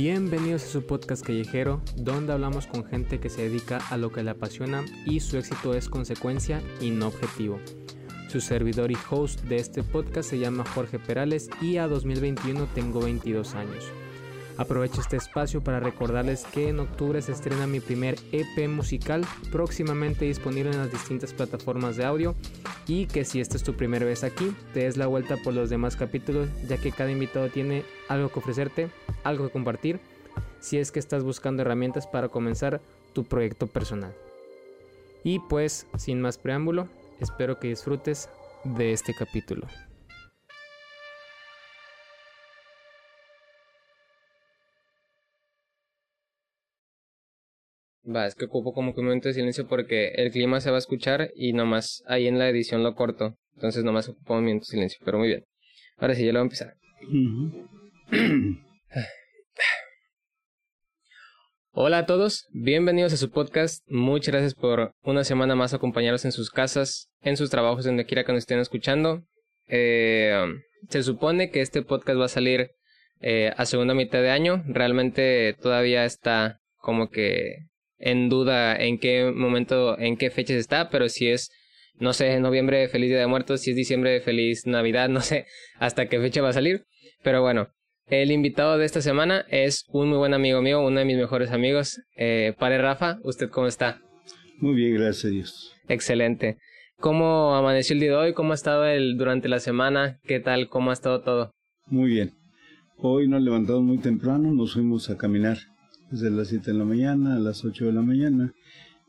Bienvenidos a su podcast callejero, donde hablamos con gente que se dedica a lo que le apasiona y su éxito es consecuencia y no objetivo. Su servidor y host de este podcast se llama Jorge Perales y a 2021 tengo 22 años. Aprovecho este espacio para recordarles que en octubre se estrena mi primer EP musical, próximamente disponible en las distintas plataformas de audio, y que si esta es tu primera vez aquí, te des la vuelta por los demás capítulos, ya que cada invitado tiene algo que ofrecerte, algo que compartir, si es que estás buscando herramientas para comenzar tu proyecto personal. Y pues, sin más preámbulo, Espero que disfrutes de este capítulo. Va, es que ocupo como que un momento de silencio porque el clima se va a escuchar y nomás ahí en la edición lo corto. Entonces nomás ocupo un momento de silencio, pero muy bien. Ahora sí, ya lo voy a empezar. Hola a todos, bienvenidos a su podcast. Muchas gracias por una semana más acompañarnos en sus casas, en sus trabajos, donde quiera que nos estén escuchando. Eh, se supone que este podcast va a salir eh, a segunda mitad de año. Realmente todavía está como que en duda en qué momento, en qué fechas está, pero si es, no sé, noviembre, feliz Día de Muertos, si es diciembre, feliz Navidad, no sé hasta qué fecha va a salir. Pero bueno, el invitado de esta semana es un muy buen amigo mío, uno de mis mejores amigos, eh, Padre Rafa. ¿Usted cómo está? Muy bien, gracias a Dios. Excelente. ¿Cómo amaneció el día de hoy? ¿Cómo ha estado el, durante la semana? ¿Qué tal? ¿Cómo ha estado todo? Muy bien. Hoy nos levantamos muy temprano, nos fuimos a caminar desde las 7 de la mañana a las 8 de la mañana,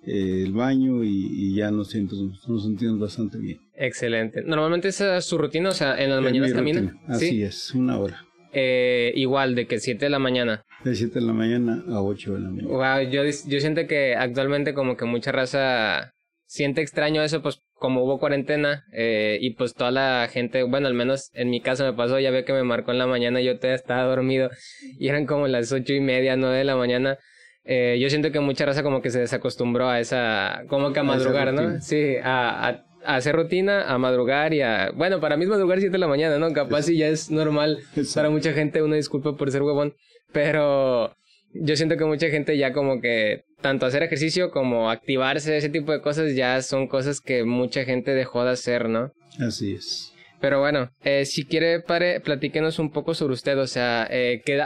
eh, el baño y, ya nos, nos sentimos bastante bien. Excelente. Normalmente esa es su rutina, o sea, en las mañanas camina. Así es, una hora. Eh, igual, de que 7 de la mañana. De 7 de la mañana a 8 de la mañana. Wow, yo, yo siento que actualmente como que mucha raza siente extraño eso, pues como hubo cuarentena eh, y pues toda la gente, bueno, al menos en mi caso me pasó, ya ve que me marcó en la mañana yo todavía estaba dormido y eran como las ocho y media, nueve de la mañana. Eh, yo siento que mucha raza como que se desacostumbró a esa, como que a madrugar, ¿no? Sí, a, a a hacer rutina, a madrugar y a... Bueno, para mí es madrugar 7 de la mañana, ¿no? Capaz si ya es normal para mucha gente, una disculpa por ser huevón, pero yo siento que mucha gente ya como que tanto hacer ejercicio como activarse, ese tipo de cosas ya son cosas que mucha gente dejó de hacer, ¿no? Así es. Pero bueno, eh, si quiere, pare, platíquenos un poco sobre usted, o sea, eh, ¿qué,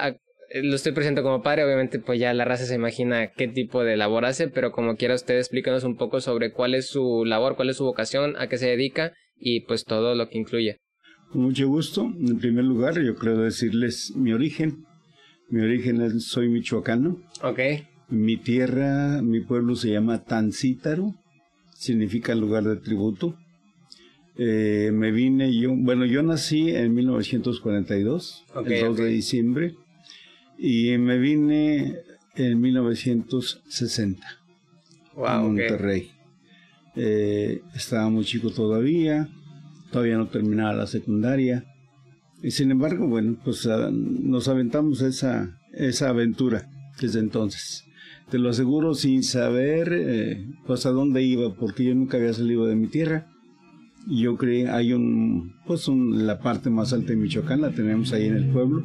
lo estoy presentando como padre, obviamente pues ya la raza se imagina qué tipo de labor hace, pero como quiera usted explícanos un poco sobre cuál es su labor, cuál es su vocación, a qué se dedica y pues todo lo que incluye. Con mucho gusto. En primer lugar, yo creo decirles mi origen. Mi origen es, soy michoacano. Ok. Mi tierra, mi pueblo se llama Tancítaro, significa lugar de tributo. Eh, me vine yo, bueno, yo nací en 1942, el 2 de diciembre y me vine en 1960 a Monterrey. Eh, estaba muy chico todavía, todavía no terminaba la secundaria. Y sin embargo, bueno, pues ah, nos aventamos esa, esa aventura desde entonces. Te lo aseguro sin saber eh, pues a dónde iba, porque yo nunca había salido de mi tierra. Yo creo hay un, pues un, la parte más alta de Michoacán, la tenemos ahí en el pueblo,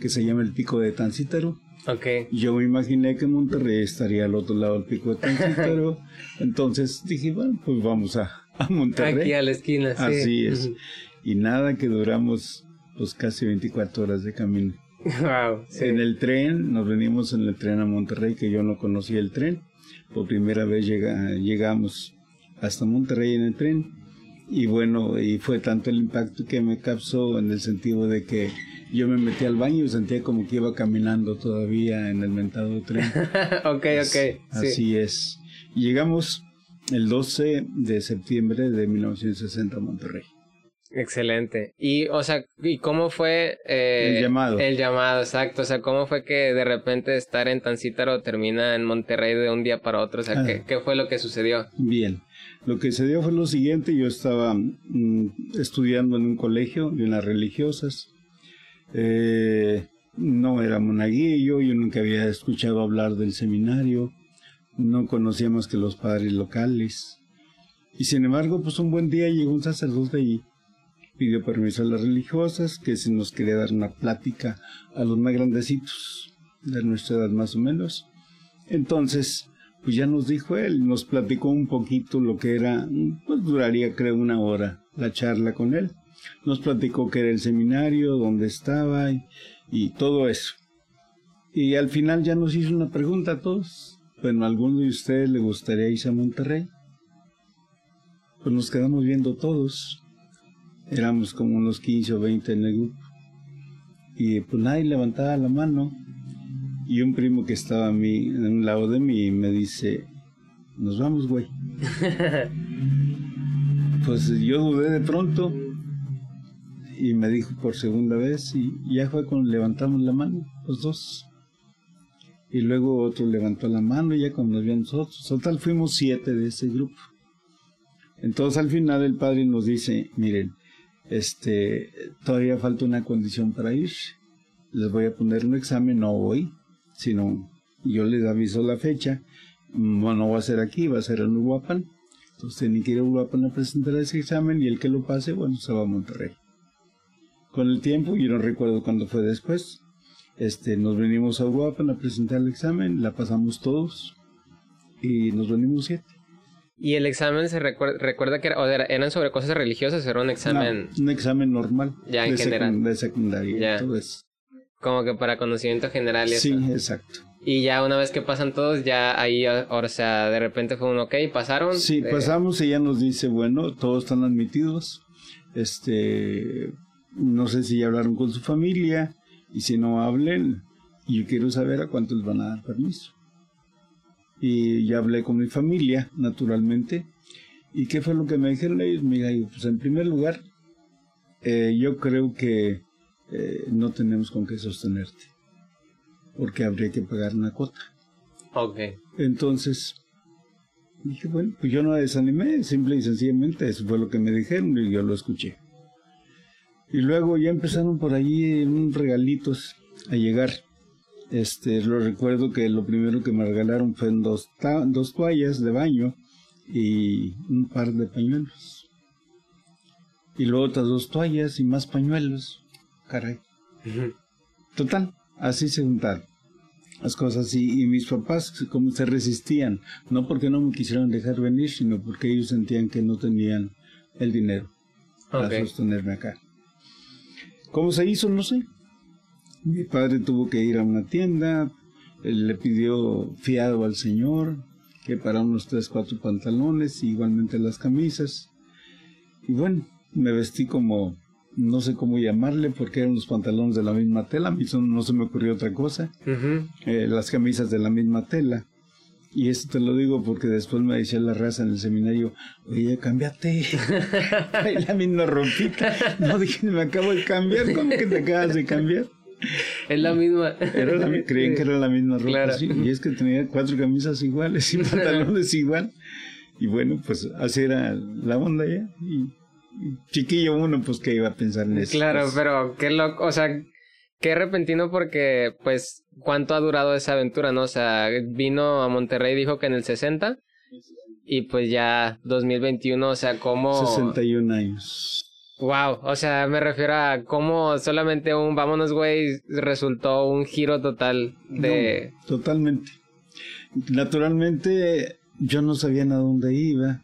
que se llama el Pico de Tancítaro. Okay. Yo me imaginé que Monterrey estaría al otro lado del Pico de Tancítaro. Entonces dije, bueno, pues vamos a, a Monterrey. Aquí a la esquina, sí. Así es. Y nada, que duramos pues casi 24 horas de camino. Wow, En el tren, nos venimos en el tren a Monterrey, que yo no conocía el tren. Por primera vez llega, llegamos hasta Monterrey en el tren y bueno, y fue tanto el impacto que me capsó en el sentido de que yo me metí al baño y sentía como que iba caminando todavía en el mentado tren. ok, ok. Así es. Llegamos el 12 de septiembre de 1960 a Monterrey. Excelente. Y, o sea, ¿y cómo fue eh, el llamado? El llamado, exacto. O sea, ¿cómo fue que de repente estar en Tancítaro termina en Monterrey de un día para otro? O sea, ¿qué, ah. ¿qué, fue lo que sucedió? Bien. Lo que se dio fue lo siguiente. Yo estaba mm, estudiando en un colegio de unas religiosas. Eh, no era monaguillo, yo nunca había escuchado hablar del seminario. No conocíamos que los padres locales. Y sin embargo, pues un buen día llegó un sacerdote y pidió permiso a las religiosas que si nos quería dar una plática a los más grandecitos. de nuestra edad más o menos. Entonces, pues ya nos dijo él, nos platicó un poquito lo que era, pues duraría creo una hora la charla con él. Nos platicó que era el seminario, dónde estaba y, todo eso. Y al final ya nos hizo una pregunta a todos. Bueno, ¿a alguno de ustedes le gustaría irse a Monterrey? Pues nos quedamos viendo todos. Éramos como unos 15 o 20 en el grupo. Y pues nadie levantaba la mano. Y un primo que estaba a mí, en un lado de mí me dice, nos vamos, güey. pues yo dudé de pronto y me dijo por segunda vez y ya fue cuando levantamos la mano, los dos. Y luego otro levantó la mano y ya cuando nos vio nosotros. Total fuimos siete de ese grupo. Entonces al final el padre nos dice, miren, este, todavía falta una condición para ir. Les voy a poner un examen, no hoy, sino yo les aviso la fecha. No, no va a ser aquí, va a ser en Uruapan. Entonces tienen que ir a Uruapan a presentar ese examen y el que lo pase, bueno, se va a Monterrey. Con el tiempo, yo no recuerdo cuándo fue después, este, nos venimos a Uruapan a presentar el examen, la pasamos todos y nos venimos siete. ¿Y el examen se recuerda, que eran sobre cosas religiosas o era un examen? un examen normal. Ya en general. de secundaria. Todo eso. Como que para conocimiento general y Sí, exacto. Y ya una vez que pasan todos, ya ahí, o sea, de repente fue un ok, pasaron. Sí, pasamos y ella nos dice, bueno, todos están admitidos. Este, no sé si ya hablaron con su familia y si no hablen, yo quiero saber a cuántos van a dar permiso. Y ya hablé con mi familia, naturalmente. ¿Y qué fue lo que me dijeron ellos? Mira, pues en primer lugar, eh, yo creo que eh, no tenemos con qué sostenerte, porque habría que pagar una cuota. Ok. Entonces, dije, bueno, pues yo no desanimé, simple y sencillamente, eso fue lo que me dijeron y yo lo escuché. Y luego ya empezaron por allí unos regalitos a llegar. Este, lo recuerdo que lo primero que me regalaron fue dos, dos toallas de baño y un par de pañuelos. Y luego otras dos toallas y más pañuelos. Caray. Total, así se juntaron las cosas. Y, y mis papás como se resistían, no porque no me quisieran dejar venir, sino porque ellos sentían que no tenían el dinero para sostenerme acá. ¿Cómo se hizo? No sé. Mi padre tuvo que ir a una tienda, le pidió fiado al señor, que para unos tres, cuatro pantalones, igualmente las camisas. Y bueno, me vestí como, no sé cómo llamarle, porque eran los pantalones de la misma tela, a mí no se me ocurrió otra cosa, eh, las camisas de la misma tela. Y esto te lo digo porque después me decía la raza en el seminario, oye, cámbiate. la misma ropita. No, dije, me acabo de cambiar. ¿Cómo que te acabas de cambiar? Es la misma. creían que era la misma ropa. y es que tenía cuatro camisas iguales y pantalones igual. Y bueno, pues así era la onda ya. Y, chiquillo uno, pues que iba a pensar en eso. Claro, pero qué loco. O sea, qué repentino porque, pues, ¿cuánto ha durado esa aventura, no? O sea, vino a Monterrey, dijo que en el 60, y pues ya 2021, o sea, ¿cómo...? 61 años. Wow, o sea, me refiero a cómo solamente un vámonos, güey, resultó un giro total de... totalmente. Naturalmente, yo no sabía a dónde iba,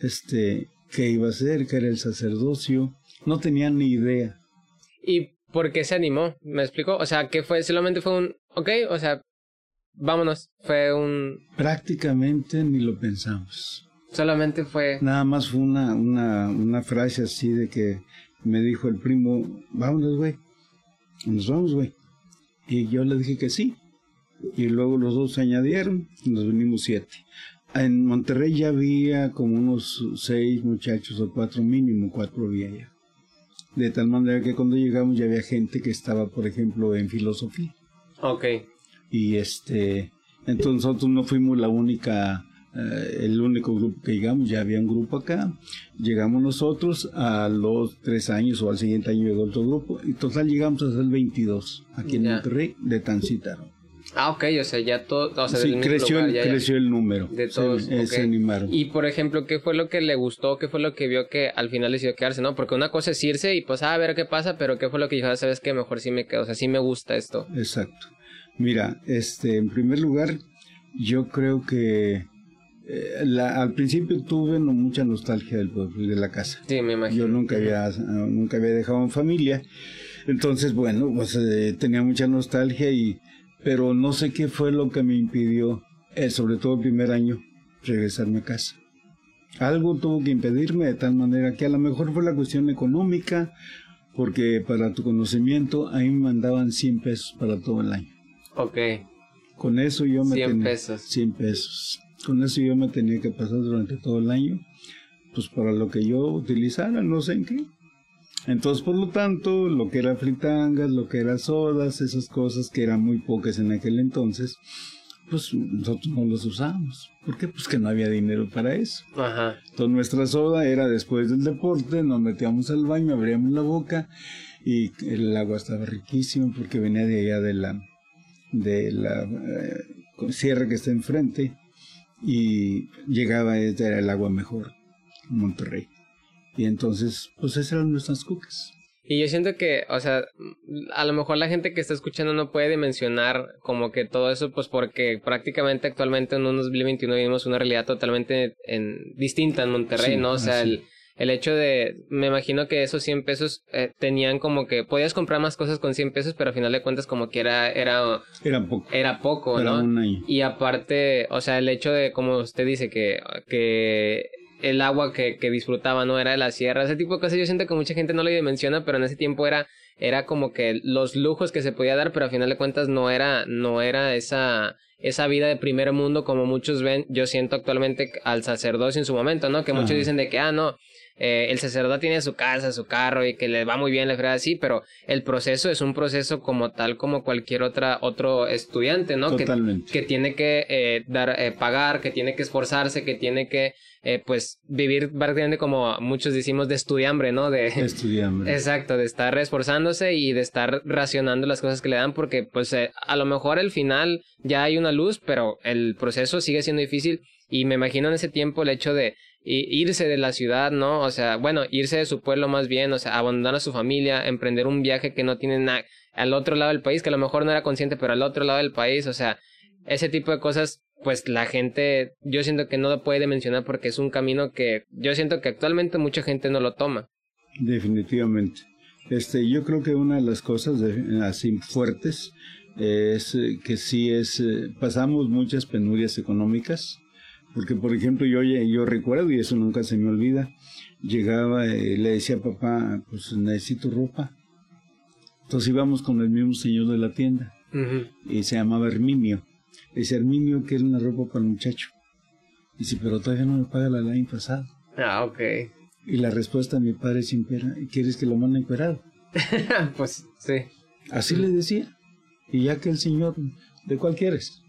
este, qué iba a hacer, qué era el sacerdocio, no tenía ni idea. ¿Y por qué se animó? ¿Me explico? O sea, ¿qué fue? Solamente fue un, ok, o sea, vámonos. Fue un... Prácticamente ni lo pensamos. Solamente fue... Nada más fue una, una, una frase así de que me dijo el primo, vámonos, güey. Nos vamos, güey. Y yo le dije que sí. Y luego los dos se añadieron y nos venimos siete. En Monterrey ya había como unos seis muchachos o cuatro mínimo, cuatro había ya de tal manera que cuando llegamos ya había gente que estaba, por ejemplo, en filosofía. Ok. Y este, entonces nosotros no fuimos la única, eh, el único grupo que llegamos, ya había un grupo acá, llegamos nosotros, a los tres años o al siguiente año llegó otro grupo, y total llegamos a ser 22 aquí en Monterrey de Tancítaro. Ah, ok, o sea, ya todo, o sea, sí, creció, el, creció el número. De todos. Se, animaron. Y por ejemplo, ¿qué fue lo que le gustó? ¿Qué fue lo que vio que al final decidió quedarse? ¿No? Porque una cosa es irse y pues, ah, a ver qué pasa, pero ¿qué fue lo que dijo? Ah, Sabes que mejor sí me quedo, o sea, sí me gusta esto. Exacto. Mira, este, en primer lugar, yo creo que eh, la, al principio tuve no, mucha nostalgia del pueblo de la casa. Sí, me imagino. Yo nunca había, nunca había dejado en familia. Entonces, bueno, pues eh, tenía mucha nostalgia y, pero no sé qué fue lo que me impidió, eh, sobre todo el primer año, regresarme a casa. Algo tuvo que impedirme de tal manera que a lo mejor fue la cuestión económica, porque para tu conocimiento ahí me mandaban 100 pesos para todo el año. Ok. Con eso yo me 100 tenía, pesos. 100 pesos. Con eso yo me tenía que pasar durante todo el año, pues para lo que yo utilizara, no sé en qué. Entonces, por lo tanto, lo que era fritangas, lo que era sodas, esas cosas que eran muy pocas en aquel entonces, pues nosotros no las usábamos. ¿Por qué? Pues que no había dinero para eso. Ajá. Entonces nuestra soda era después del deporte, nos metíamos al baño, abríamos la boca y el agua estaba riquísima porque venía de allá de la de la eh, sierra que está enfrente y llegaba este era el agua mejor en Monterrey. Y entonces, pues esas eran nuestras cucas. Y yo siento que, o sea, a lo mejor la gente que está escuchando no puede dimensionar como que todo eso, pues porque prácticamente actualmente en un 2021 vivimos una realidad totalmente en, distinta en Monterrey, Sí, ¿no? O sea, el, el hecho de, me imagino que esos 100 pesos eh, tenían como que, podías comprar más cosas con 100 pesos, pero al final de cuentas como que era, era, Eran poco. era poco, ¿no? Y aparte, o sea, el hecho de, como usted dice, que, que el agua que, que disfrutaba no era de la sierra, ese tipo de cosas, yo siento que mucha gente no lo dimensiona, pero en ese tiempo era, era como que los lujos que se podía dar, pero a final de cuentas no era, no era esa, esa vida de primer mundo como muchos ven, yo siento actualmente al sacerdocio en su momento, ¿no? Que muchos Ajá. dicen de que, ah, no, eh, el sacerdote tiene su casa, su carro y que le va muy bien, le frega así, pero el proceso es un proceso como tal como cualquier otra, otro estudiante, ¿no? Que, Totalmente. que tiene que eh, dar, eh, pagar, que tiene que esforzarse, que tiene que, eh, pues, vivir prácticamente como muchos decimos de estudiambre, ¿no? De, Estudiando. Exacto, de estar esforzándose y de estar racionando las cosas que le dan porque pues eh, a lo mejor al final ya hay una luz, pero el proceso sigue siendo difícil y me imagino en ese tiempo el hecho de irse de la ciudad, ¿no? O sea, bueno, irse de su pueblo más bien, o sea, abandonar a su familia, emprender un viaje que no tiene nada al otro lado del país, que a lo mejor no era consciente, pero al otro lado del país, o sea, ese tipo de cosas, pues la gente, yo siento que no lo puede mencionar porque es un camino que yo siento que actualmente mucha gente no lo toma. Definitivamente. Este, yo creo que una de las cosas así fuertes es eh, que sí es eh, pasamos muchas penurias económicas, porque por ejemplo yo yo recuerdo y eso nunca se me olvida, llegaba y le decía a papá, pues necesito ropa. Entonces íbamos con el mismo señor de la tienda y se llamaba Herminio. Le dice Herminio quiere una ropa para el muchacho. Dice, pero todavía no me paga la año pasado. Ah, ok. Y la respuesta de mi padre siempre era, ¿quieres que lo mande encuerado? pues sí. Así le decía. Y ya que el señor, ¿de cuál quieres?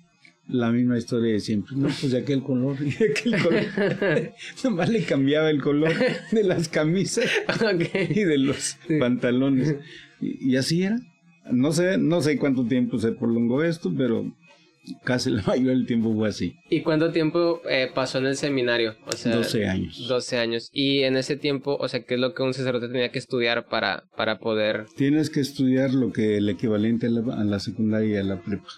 La misma historia de siempre. No, pues de aquel color de aquel color. Nomás le cambiaba el color de las camisas y de los pantalones. Y, y así era. No sé, no sé cuánto tiempo se prolongó esto, pero casi la mayoría del tiempo fue así. ¿Y cuánto tiempo eh, pasó en el seminario? O sea, 12 años. 12 años. Y en ese tiempo, o sea, ¿qué es lo que un sacerdote tenía que estudiar para, para poder... Tienes que estudiar lo que el equivalente a la, a la secundaria y a la prepa.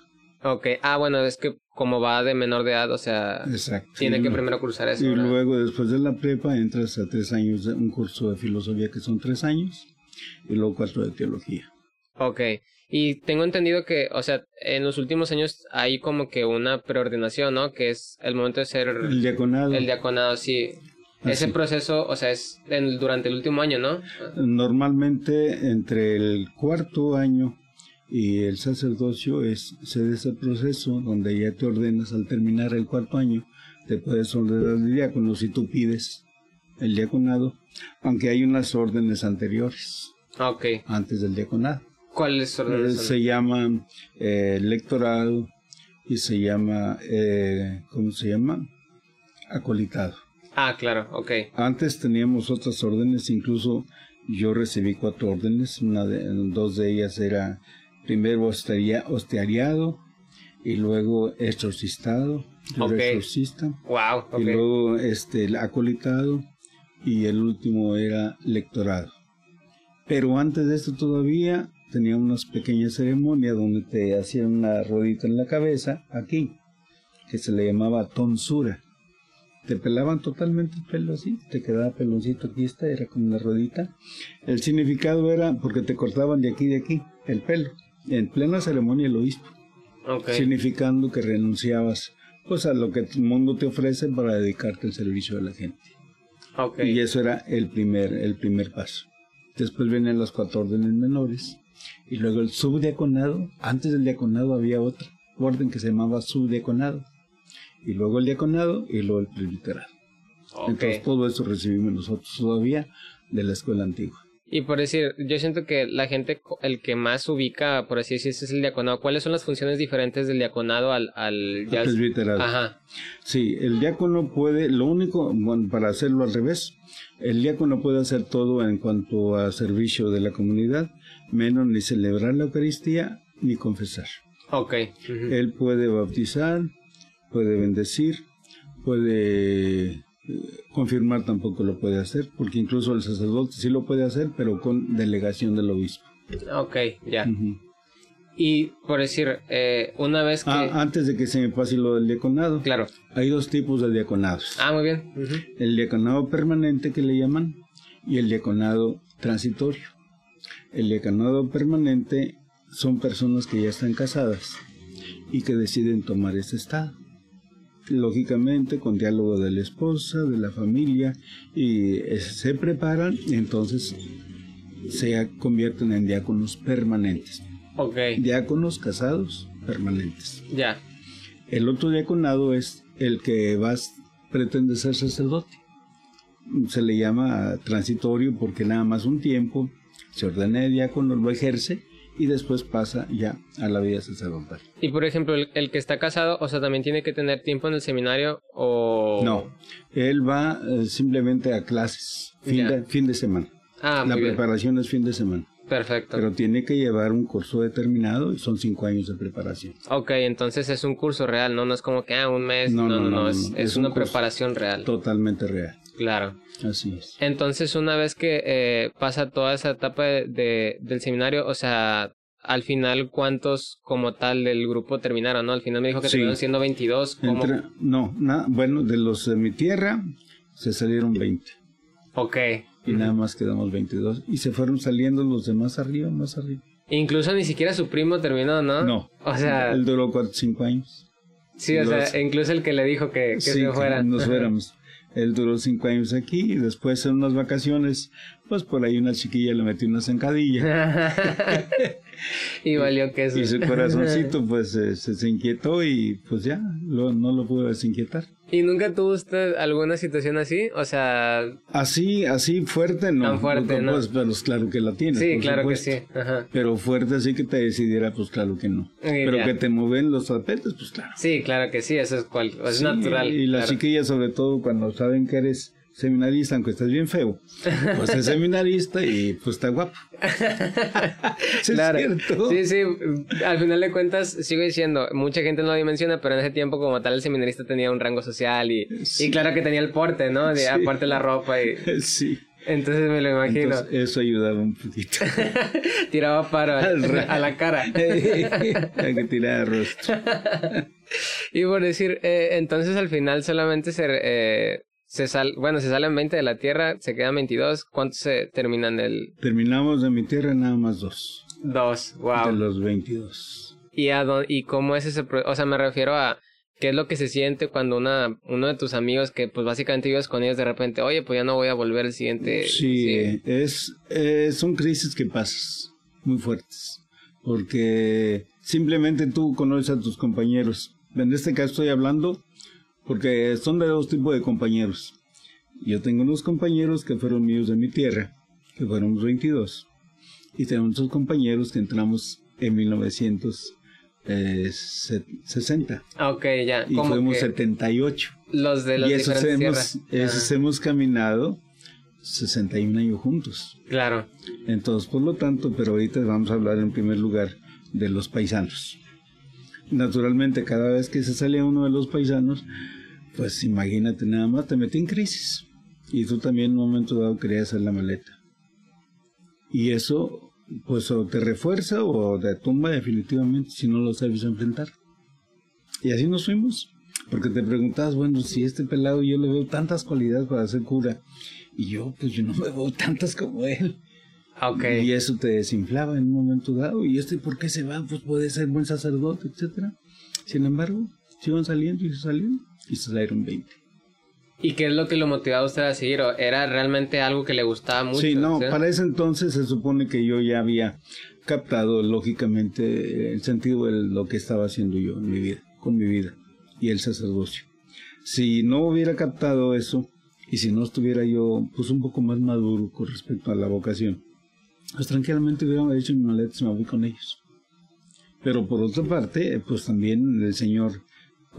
Ok. Ah, bueno, es que como va de menor de edad, o sea, Exacto. tiene que primero cruzar eso. Y ¿verdad? luego, después de la prepa, entras a tres años de un curso de filosofía que son tres años, y luego cuatro de teología. Ok. Y tengo entendido que, o sea, en los últimos años hay como que una preordenación, ¿no? Que es el momento de ser El diaconado, el diaconado, sí. Ese proceso, o sea, es en- durante el último año, ¿no? normalmente entre el cuarto año y el sacerdocio es se ese proceso donde ya te ordenas al terminar el cuarto año, te puedes ordenar el diácono si tú pides el diaconado, aunque hay unas órdenes anteriores, antes del diaconado. ¿Cuáles Eh, los se llama eh, lectorado y se llama, eh, ¿cómo se llama? Acolitado. Ah, claro, ok. Antes teníamos otras órdenes, incluso yo recibí cuatro órdenes, una de, dos de ellas era primero hosteria- hostiariado y luego exorcistado, yo era Ok. exorcista, Wow, y luego este el acolitado y el último era lectorado. Pero antes de esto todavía tenía unas pequeñas ceremonias donde te hacían una rodita en la cabeza, aquí, que se le llamaba tonsura. Te pelaban totalmente el pelo así, te quedaba peloncito aquí, esta era como una rodita. El significado era porque te cortaban de aquí y de aquí el pelo, en plena ceremonia del obispo, significando que renunciabas pues a lo que el mundo te ofrece para dedicarte al servicio de la gente. Y eso era el primer, el primer paso. Después vienen las cuatro órdenes menores. Y luego el subdiaconado. Antes del diaconado había otra orden que se llamaba subdiaconado. Y luego el diaconado y luego el presbiterado. Ok. Entonces todo eso recibimos nosotros todavía de la escuela antigua. Y por decir, yo siento que la gente, el que más ubica, por así decirlo, es el diaconado. ¿Cuáles son las funciones diferentes del diaconado al, al El ya- presbiterado. Ajá. Sí, el diácono puede, lo único, bueno, para hacerlo al revés, el diácono puede hacer todo en cuanto a servicio de la comunidad, menos ni celebrar la Eucaristía ni confesar. Ok. Él puede bautizar, puede bendecir, puede confirmar tampoco lo puede hacer, porque incluso el sacerdote sí lo puede hacer, pero con delegación del obispo. Ok, ya. Y por decir, eh, una vez que... Ah, antes de que se me pase lo del diaconado, Claro. hay dos tipos de diaconados. Ah, muy bien. El diaconado permanente que le llaman y el diaconado transitorio. El diaconado permanente son personas que ya están casadas y que deciden tomar ese estado. Lógicamente con diálogo de la esposa, de la familia y eh, se preparan entonces se convierten en diáconos permanentes. Ok, Diáconos casados permanentes. ya. El otro diaconado es el que vas, pretende ser sacerdote. Se le llama transitorio porque nada más un tiempo se ordena de diácono, lo ejerce y después pasa ya a la vida sacerdotal. Y por ejemplo, el, el que está casado, o sea, también tiene que tener tiempo en el seminario o... No, él va eh, simplemente a clases, fin, de, fin de semana. Ah, la muy bien. preparación es fin de semana, Perfecto. pero tiene que llevar un curso determinado y son cinco años de preparación. Ok, entonces es un curso real, ¿no? No es como que, ah, un mes. No, no, no. es, no, es es un una preparación real. Totalmente real, Claro. así es. Entonces, una vez que eh, pasa toda esa etapa de, de- del seminario, o sea, al final, ¿cuántos como tal del grupo terminaron, no? Al final me dijo que Sí. terminaron siendo 22. ¿cómo? Entre- no, na- bueno, de los de mi tierra se salieron 20 Ok. y nada más quedamos 22 y se fueron saliendo los de más arriba, más arriba. Incluso ni siquiera su primo terminó, ¿no? No, O sea, él duró 4 5 años. sí, o los- sea, incluso el que le dijo que, que sí, se que fuera. nos fuéramos. Él duró 5 años aquí y después en unas vacaciones, pues por ahí una chiquilla le metió una zancadilla y valió que eso. y su corazoncito pues eh, se, se inquietó y pues ya lo- no lo pudo desinquietar. ¿Y nunca tuvo usted alguna situación así? O sea, Así, así fuerte no. Tan fuerte, ¿no? pues, pero claro que la tiene. sí, por claro que supuesto. sí. Ajá. Pero fuerte así que te decidiera, pues claro que no. Pero ya. que te mueven los tapetes, pues claro. Sí, claro que sí, eso es, cual, es Sí, natural. Y las claro. chiquillas, sobre todo, cuando saben que eres seminarista, aunque estés bien feo, pues es seminarista y pues está guapo. Sí, Claro. es cierto. Sí, sí, al final de cuentas, sigo diciendo, mucha gente no lo dimensiona, pero en ese tiempo como tal el seminarista tenía un rango social y, Sí. y claro que tenía el porte, ¿no? De, Sí. Aparte la ropa y Sí. entonces me lo imagino. Entonces, eso ayudaba un poquito. Tiraba paro a, Al ra- a la cara. Hay que tirar rostro. y por decir, eh, entonces al final solamente se, eh, se sal, bueno, se salen 20 de la Tierra, se quedan 22, ¿cuántos se terminan del Terminamos de mi tierra nada más dos. 2? De Wow. los 22. ¿Y, a dó- ¿Y cómo es ese O sea, me refiero a qué es lo que se siente cuando una uno de tus amigos que pues básicamente vives con ellos de repente, oye, pues ya no voy a volver el siguiente. Sí, es, eh, son crisis que pasas muy fuertes, porque simplemente tú conoces a tus compañeros. En este caso estoy hablando porque son de dos tipos de compañeros. Yo tengo unos compañeros que fueron míos de mi tierra, que fueron los 22, y tengo otros compañeros que entramos en 1960 Ah, Ok, ya. y fuimos que 78. los de las Y esos hemos, esos hemos caminado 61 años juntos. Claro. Entonces, por lo tanto, pero ahorita vamos a hablar en primer lugar de los paisanos. Naturalmente, cada vez que se salía uno de los paisanos, pues imagínate nada más, te metí en crisis. Y tú también en un momento dado querías hacer la maleta. Y eso pues o te refuerza o te tumba definitivamente si no lo sabes enfrentar. Y así nos fuimos. Porque te preguntabas, bueno, si este pelado yo le veo tantas cualidades para ser cura, y yo, pues yo no me veo tantas como él. Okay. Y eso te desinflaba en un momento dado. ¿Y este por qué se va? Pues puede ser buen sacerdote, etcétera. Sin embargo, se iban saliendo y se salieron y se salieron 20. ¿Y qué es lo que lo motivaba a usted a seguir? ¿Era realmente algo que le gustaba mucho? Sí, no, para ese entonces se supone que yo ya había captado lógicamente el sentido de lo que estaba haciendo yo en mi vida, con mi vida y el sacerdocio. Si no hubiera captado eso y si no estuviera yo pues un poco más maduro con respecto a la vocación, pues tranquilamente hubiera dicho mi maleta se me voy con ellos. Pero por otra parte, pues también el Señor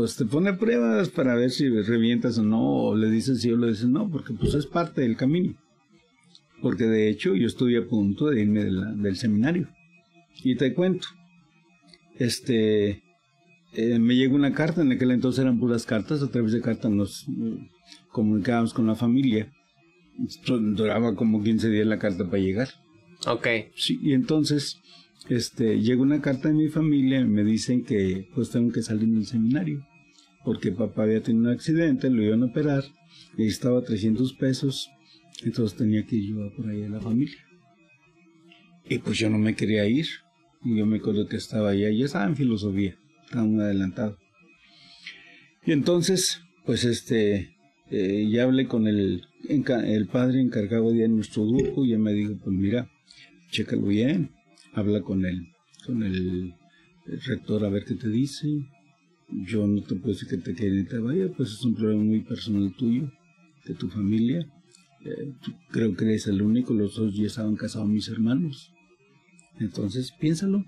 pues te pone pruebas para ver si revientas o no, o le dices sí o le dices no, porque pues es parte del camino. Porque de hecho yo estuve a punto de irme del seminario. Y te cuento, este, eh, me llegó una carta, en aquel entonces eran puras cartas, a través de cartas nos eh, comunicábamos con la familia. Duraba como 15 días la carta para llegar. Ok. Sí, y entonces este, llega una carta de mi familia y me dicen que pues tengo que salir del seminario porque papá había tenido un accidente, lo iban a operar, necesitaba 300 pesos, entonces tenía que yo por ahí a la familia. Y pues yo no me quería ir, y yo me acuerdo que estaba allá, ya estaba en filosofía, estaba muy adelantado. Y entonces, pues este, eh, ya hablé con el, el padre encargado de nuestro grupo y él me dijo, pues mira, chécalo bien, habla con él, con el, rector a ver qué te dice. Yo no te puedo decir que te quede ni te vaya, pues es un problema muy personal tuyo, de tu familia. Eh, creo que eres el único, los dos ya estaban casados mis hermanos. Entonces, piénsalo.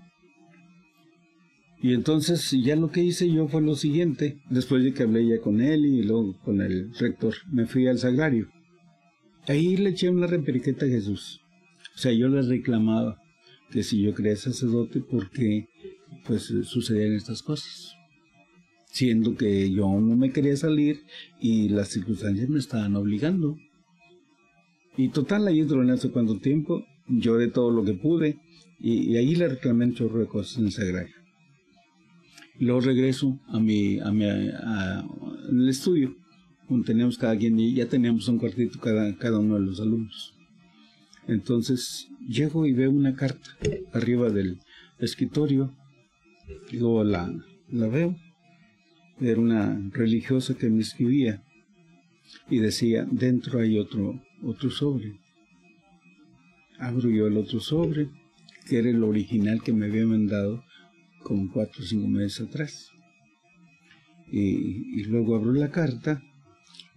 Y entonces ya lo que hice yo fue lo siguiente, después de que hablé ya con él y luego con el rector, me fui al sagrario. Ahí le eché una reperiqueta a Jesús. O sea, yo le reclamaba, que si yo creía sacerdote, porque pues sucedían estas cosas. Siendo que yo no me quería salir y las circunstancias me estaban obligando. Y total, ahí entró en hace cuánto tiempo, lloré todo lo que pude y, ahí le reclamé un chorro de cosas en sagrario. Luego regreso a mi, a mi a, el estudio, donde teníamos cada quien, y ya teníamos un cuartito cada, cada uno de los alumnos. Entonces llego y veo una carta arriba del escritorio. Digo, la, la veo. Era una religiosa que me escribía y decía, dentro hay otro, otro sobre. Abro yo el otro sobre, que era el original que me había mandado como cuatro o cinco meses atrás. Y, y luego abro la carta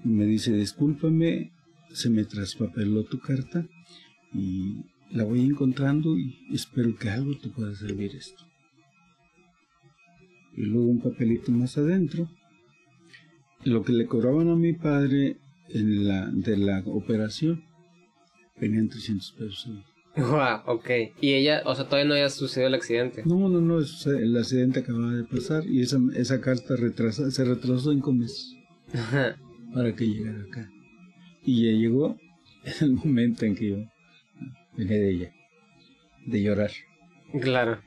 y me dice, discúlpame, se me traspapeló tu carta y la voy encontrando y espero que algo te pueda servir esto. Y luego un papelito más adentro. Lo que le cobraban a mi padre en la, de la operación venían 300 pesos. Wow, ok. ¿Y ella, o sea, todavía no había sucedido el accidente? No, no, no, el accidente acababa de pasar y esa, esa carta retrasa, se retrasó cinco meses para que llegara acá. Y ya llegó el momento en que yo venía de ella, de llorar. Claro.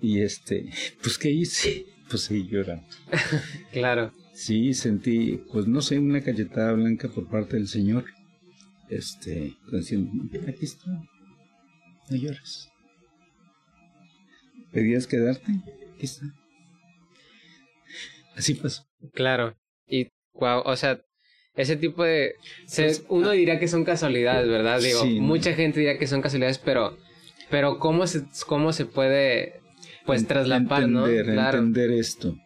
Y este, pues ¿qué hice? Pues seguí llorando. claro. Sí, sentí, pues no sé, una cachetada blanca por parte del Señor. Este, diciendo, aquí está, no llores. ¿Pedías quedarte? Aquí está. Así pasó. Claro. Y, wow, o sea, ese tipo de... Pues, uno ah, diría que son casualidades, ¿verdad? Digo, mucha gente diría que son casualidades, pero... Pero ¿cómo se, cómo se puede, pues, traslapar, ¿no? Claro. Entender esto,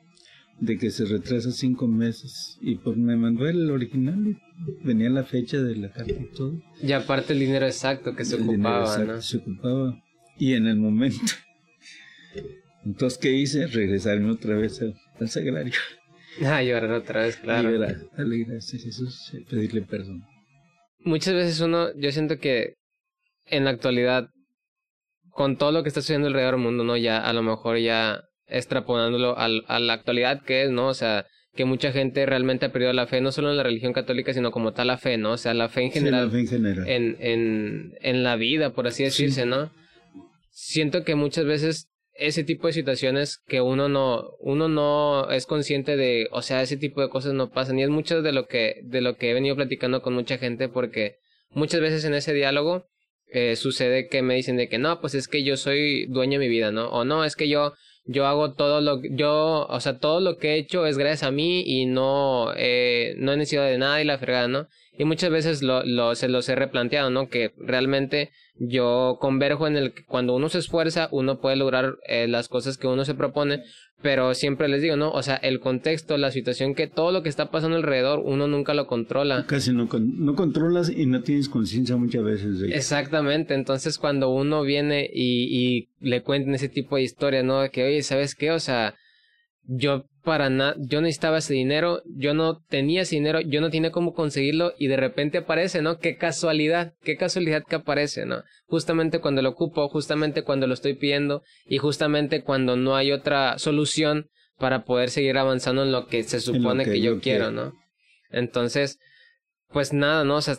de que se retrasa cinco meses. Y pues me mandó el original y venía la fecha de la carta y todo. Y aparte el dinero exacto que se ocupaba, ¿no? Se ocupaba. Y en el momento... Entonces, ¿qué hice? Regresarme otra vez al, al sagrario. Ah, llorar otra vez, claro. Llorar, darle gracias a Jesús, pedirle perdón. Muchas veces uno, yo siento que en la actualidad, con todo lo que está sucediendo alrededor del mundo, ¿no? Ya a lo mejor ya extrapolándolo a, a la actualidad que es, ¿no? O sea, que mucha gente realmente ha perdido la fe, no solo en la religión católica, sino como tal la fe, ¿no? O sea, la fe en general. Sí, la fe en general. En, en, en la vida, por así decirse, ¿no? siento que muchas veces ese tipo de situaciones que uno no, uno no es consciente de, o sea, ese tipo de cosas no pasan. Y es mucho de lo que, de lo que he venido platicando con mucha gente porque muchas veces en ese diálogo eh, sucede que me dicen de que no, pues es que yo soy dueño de mi vida, ¿no? O no, es que yo, yo hago todo lo, yo, o sea, todo lo que he hecho es gracias a mí y no, eh, no he necesitado de nada y la fregada, ¿no? Y muchas veces lo, lo, se los he replanteado, ¿no? Que realmente yo converjo en el que cuando uno se esfuerza, uno puede lograr eh, las cosas que uno se propone, pero siempre les digo, ¿no? O sea, el contexto, la situación, que todo lo que está pasando alrededor, uno nunca lo controla. Casi no, no controlas y no tienes conciencia muchas veces de Exactamente, entonces cuando uno viene y, y le cuentan ese tipo de historias, ¿no? De que, oye, ¿sabes qué? O sea, yo para nada, yo necesitaba ese dinero, yo no tenía ese dinero, yo no tenía cómo conseguirlo y de repente aparece, ¿no? Qué casualidad, qué casualidad que aparece, ¿no? Justamente cuando lo ocupo, justamente cuando lo estoy pidiendo y justamente cuando no hay otra solución para poder seguir avanzando en lo que se supone que, yo, quiero, ¿no? Entonces, pues nada, ¿no? O sea,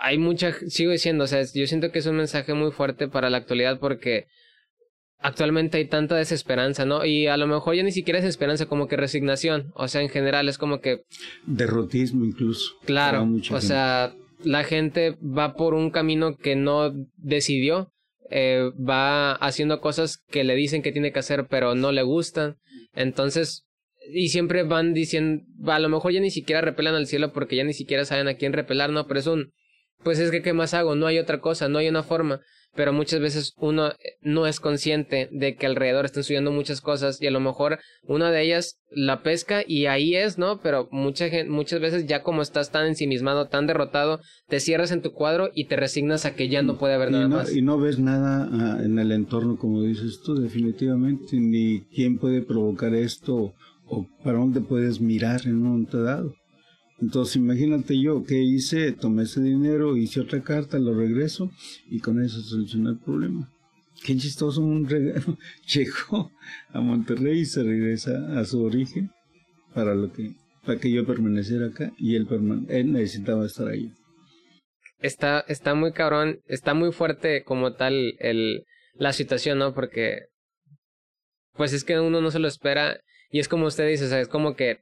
hay mucha, sigo diciendo, o sea, yo siento que es un mensaje muy fuerte para la actualidad porque actualmente hay tanta desesperanza, ¿no? Y a lo mejor ya ni siquiera es esperanza, como que resignación. O sea, en general es como que... Derrotismo incluso. Claro. O sea, la gente va por un camino que no decidió. Eh, va haciendo cosas que le dicen que tiene que hacer, pero no le gustan. Entonces, y siempre van diciendo, a lo mejor ya ni siquiera repelan al cielo porque ya ni siquiera saben a quién repelar, ¿no? Pero es un, pues es que, ¿qué más hago? No hay otra cosa, no hay una forma pero muchas veces uno no es consciente de que alrededor están subiendo muchas cosas y a lo mejor una de ellas la pesca y ahí es, ¿no? Pero mucha gente, muchas veces ya como estás tan ensimismado, tan derrotado, te cierras en tu cuadro y te resignas a que ya no puede haber nada más. Y no ves nada ah, en el entorno, como dices tú, definitivamente, ni quién puede provocar esto o para dónde puedes mirar en un momento dado. Entonces imagínate yo que hice, tomé ese dinero, hice otra carta, lo regreso y con eso solucioné el problema. Qué chistoso un regalo. Llegó a Monterrey y se regresa a su origen para lo que para que yo permaneciera acá y él, él necesitaba estar ahí. Está, está muy cabrón, está muy fuerte como tal el, la situación, ¿no? Porque pues es que uno no se lo espera y es como usted dice, o sea, es como que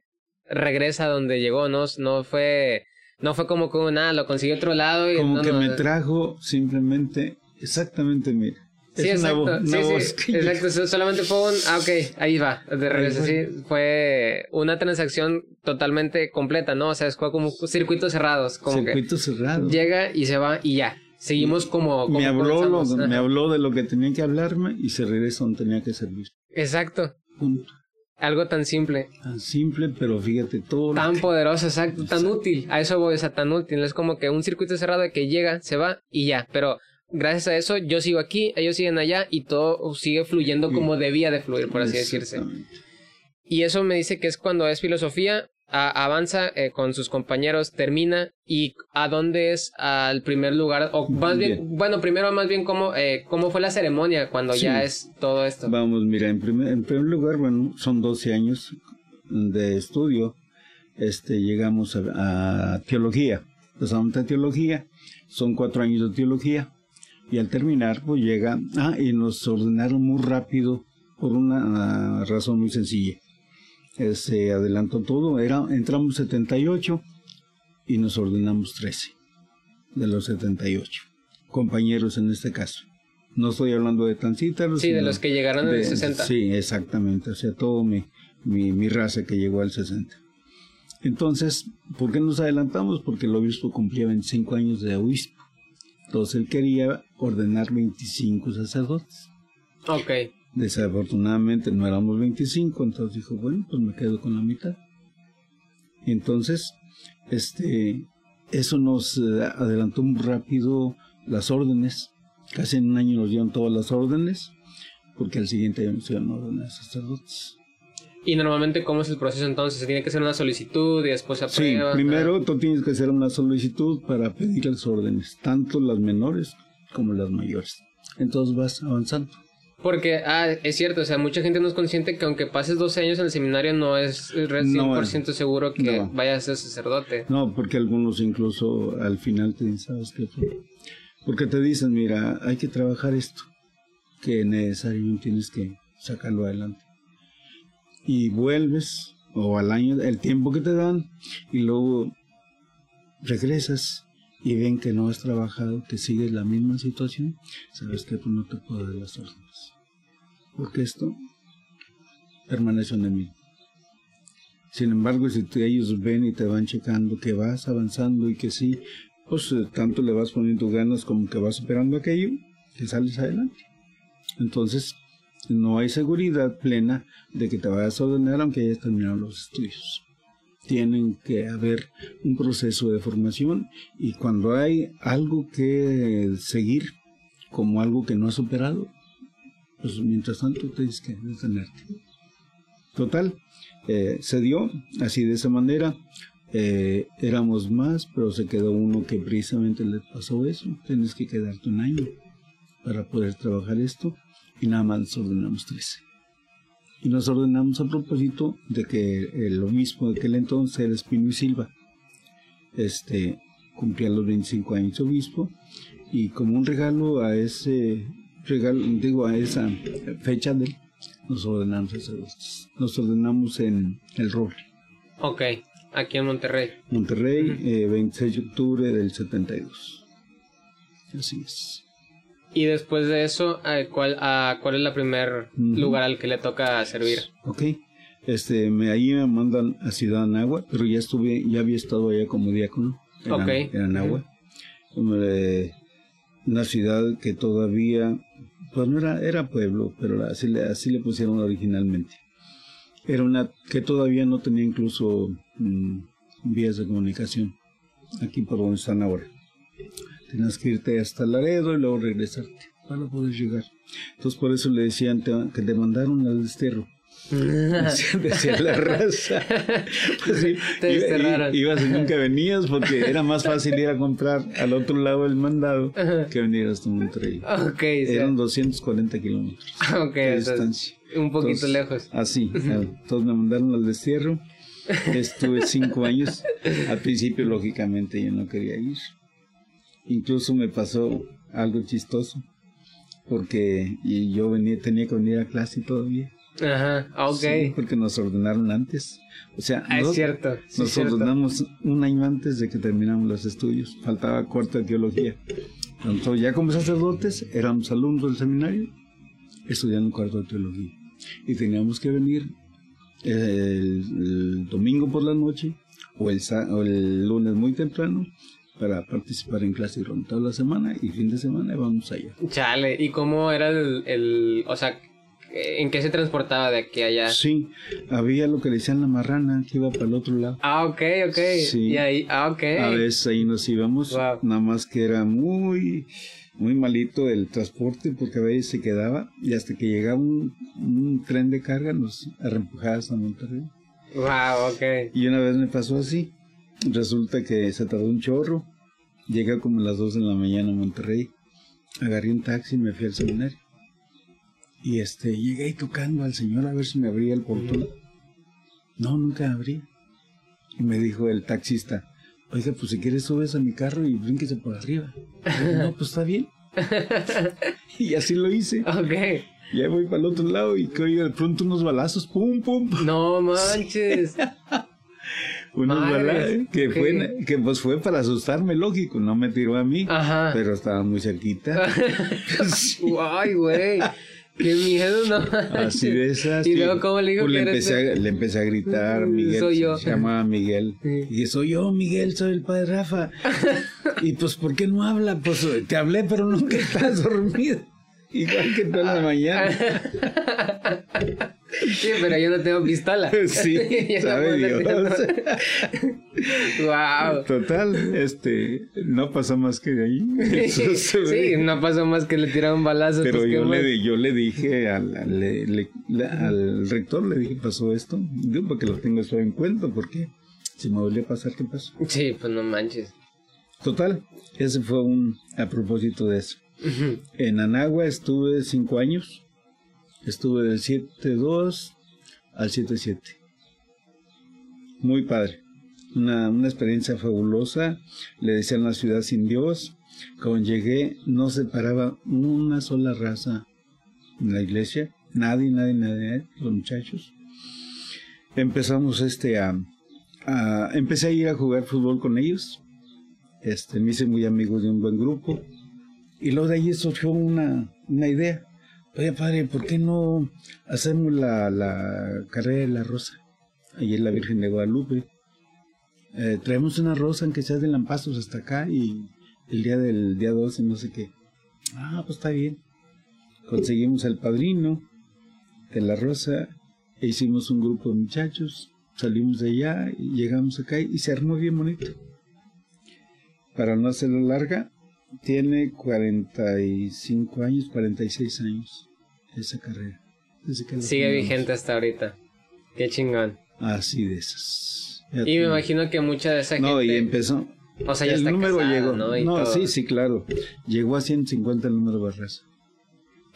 regresa a donde llegó, no, no fue, no fue como que nada, lo consiguió otro lado y como que me trajo simplemente, exactamente, mira. Sí, exacto, sí, exacto, solamente fue un, ah, ok, ahí va, de regreso, sí, fue una transacción totalmente completa, ¿no? O sea, es como circuitos cerrados, como circuitos cerrados. Llega y se va y ya, seguimos como... me, habló me habló de lo que tenía que hablarme y se regresa donde tenía que servir. Exacto. Punto. Algo tan simple. Tan simple, pero fíjate todo. Tan poderoso, exacto, tan útil. A eso voy, o sea, tan útil. Es como que un circuito cerrado que llega, se va y ya. Pero gracias a eso yo sigo aquí, ellos siguen allá y todo sigue fluyendo como debía de fluir, por así decirse. Y eso me dice que es cuando es filosofía, avanza eh, con sus compañeros, termina y a dónde es al primer lugar, o más bien, bueno, primero más bien cómo, eh, cómo fue la ceremonia cuando ya es todo esto. Vamos, mira, en primer, en primer lugar, bueno, son 12 años de estudio, este, llegamos a, teología, pasamos a teología, son cuatro años de teología, y al terminar, pues llega, ah, y nos ordenaron muy rápido por una razón muy sencilla se adelantó todo. Era, entramos 78 y nos ordenamos 13 de los 78. Compañeros en este caso. No estoy hablando de tancítaros. Sí, de los que llegaron en el 60. Sí, exactamente. O sea, todo mi, mi, mi raza que llegó al 60. Entonces, ¿por qué nos adelantamos? Porque el obispo cumplía 25 años de obispo. Entonces él quería ordenar 25 sacerdotes. Ok. Desafortunadamente no éramos 25, entonces dijo, bueno, pues me quedo con la mitad. Y entonces, este, eso nos eh, adelantó muy rápido las órdenes. Casi en un año nos dieron todas las órdenes, porque al siguiente año nos dieron órdenes sacerdotes. ¿Y normalmente cómo es el proceso entonces? ¿Se tiene que hacer una solicitud y después se aprueba? Sí, primero tú tienes que hacer una solicitud para pedir las órdenes, tanto las menores como las mayores. Entonces vas avanzando. Porque, ah, es cierto, o sea, mucha gente no es consciente que aunque pases 12 años en el seminario no es 100% seguro que vayas a ser sacerdote. No, porque algunos incluso al final te dicen, ¿sabes qué? Porque te dicen, mira, hay que trabajar esto. que necesario tienes que sacarlo adelante. Y vuelves, o al año, el tiempo que te dan, y luego regresas y ven que no has trabajado, que sigues la misma situación, sabes que tú no te puedo dar las órdenes. Porque esto permanece en mí. Sin embargo, si ellos ven y te van checando que vas avanzando y que sí, pues eh, tanto le vas poniendo ganas como que vas superando aquello, que sales adelante. Entonces, no hay seguridad plena de que te vayas a ordenar aunque hayas terminado los estudios. Tienen que haber un proceso de formación y cuando hay algo que seguir como algo que no has superado, pues mientras tanto tienes que detenerte. Total, eh, se dio así de esa manera. Eh, éramos más, pero se quedó uno que precisamente le pasó eso. Tienes que quedarte un año para poder trabajar esto y nada más ordenamos 13. Y nos ordenamos a propósito de que el obispo de aquel entonces era Espino y Silva. Este, cumplía los 25 años de obispo y como un regalo a ese regalo, digo a esa fecha de nos ordenamos Nos ordenamos en El Roble. Ok, aquí en Monterrey. Monterrey, 26 eh, de octubre del 72. Así es. Y después de eso, ¿cuál, a ¿cuál es el primer lugar al que le toca servir? Ok, este, me, ahí me mandan a Ciudad Anagua, pero ya estuve, ya había estado allá como diácono en, Anagua. una ciudad que todavía pues no era, era pueblo, pero así le, así le pusieron originalmente. Era una que todavía no tenía incluso mm, vías de comunicación, aquí por donde están ahora. Tenías que irte hasta Laredo y luego regresarte para poder llegar. Entonces por eso le decían que te mandaron al desterro. decía la raza. Pues sí, ibas y nunca venías porque era más fácil ir a comprar al otro lado del mandado que venir hasta Monterrey. Okay, Eran 240 kilómetros de distancia. Un poquito lejos. Así, entonces me mandaron al destierro. Estuve cinco años. Al principio, lógicamente, yo no quería ir. Incluso me pasó algo chistoso porque yo venía, tenía que venir a clase todavía. Ajá, ok. porque nos ordenaron antes. O sea, ah, es cierto, nos ordenamos un año antes de que terminamos los estudios. Faltaba cuarto de teología. Entonces, ya como sacerdotes, éramos alumnos del seminario estudiando cuarto de teología. Y teníamos que venir el, domingo por la noche o el, o el lunes muy temprano para participar en clase durante toda la semana y fin de semana vamos allá. Chale, ¿y cómo era el, el, o sea, ¿En qué se transportaba de aquí a allá? Sí, había lo que decían la marrana que iba para el otro lado. Ah, ok, ok. Sí. Y ahí, ah, ok. A veces ahí nos íbamos, nada más que era muy, muy malito el transporte porque a veces se quedaba y hasta que llegaba un, tren de carga nos arrempujaba a Monterrey. Wow, ok. Y una vez me pasó así. Resulta que se tardó un chorro. Llegué como a las 2 de la mañana a Monterrey. Agarré un taxi y me fui al seminario. Y este, llegué tocando al señor a ver si me abría el portón. No, nunca abrí. Y me dijo el taxista, oiga, pues si quieres subes a mi carro y brínquese por arriba. no, pues está bien. y así lo hice. Ok. Ya voy para el otro lado y que de pronto unos balazos, pum, pum. No manches. unos balazos que fue que pues fue para asustarme, lógico, no me tiró a mí, Ajá. pero estaba muy cerquita. Ay, güey. Qué miedo, no. Así de esas. Y luego, ¿cómo le digo pues que le, empecé a, le empecé a gritar, mm, Miguel. Soy yo. Se llamaba Miguel. Y dije, soy yo, Miguel, soy el padre Rafa. y pues, ¿por qué no habla? Pues te hablé, pero nunca estás dormido. Igual que toda la mañana. Sí, pero yo no tengo pistola. Sí, sabe Dios. wow. Total, este, no pasó más que de ahí. sí, no pasó más que le tiraron balazos. Pero pues, yo, le, yo le dije al, al, rector, le dije, pasó esto. Digo, porque lo tengo eso en cuenta, porque si me volvió a pasar, ¿qué pasó? Sí, pues no manches. Total, ese fue un, a propósito de eso. En Anagua estuve cinco años Estuve del 7-2 al 7-7. Muy padre. Una, una, experiencia fabulosa. Le decían la ciudad sin Dios. Cuando llegué no se paraba una sola raza en la iglesia, nadie, nadie, nadie, los muchachos. Empezamos este a, a, empecé a ir a jugar fútbol con ellos. Este, me hice muy amigo de un buen grupo. Y luego de ahí surgió una, una idea. Oye, padre, ¿por qué no hacemos la, la carrera de la rosa? Ahí en la Virgen de Guadalupe. Eh, traemos una rosa, aunque sea de lampazos hasta acá, y el día del día 12, no sé qué. Ah, pues está bien. Conseguimos al padrino de la rosa e hicimos un grupo de muchachos. Salimos de allá y llegamos acá y se armó bien bonito. Para no hacerlo larga, tiene 45 años, 46 años esa carrera. Sigue vigente hasta ahorita. Qué chingón. Así de esas. y me imagino que mucha de esa gente... No, y empezó... O sea, ya el está número casada, llegó. ¿no? Y no, todo. sí, sí, claro. Llegó a 150 el número de raza.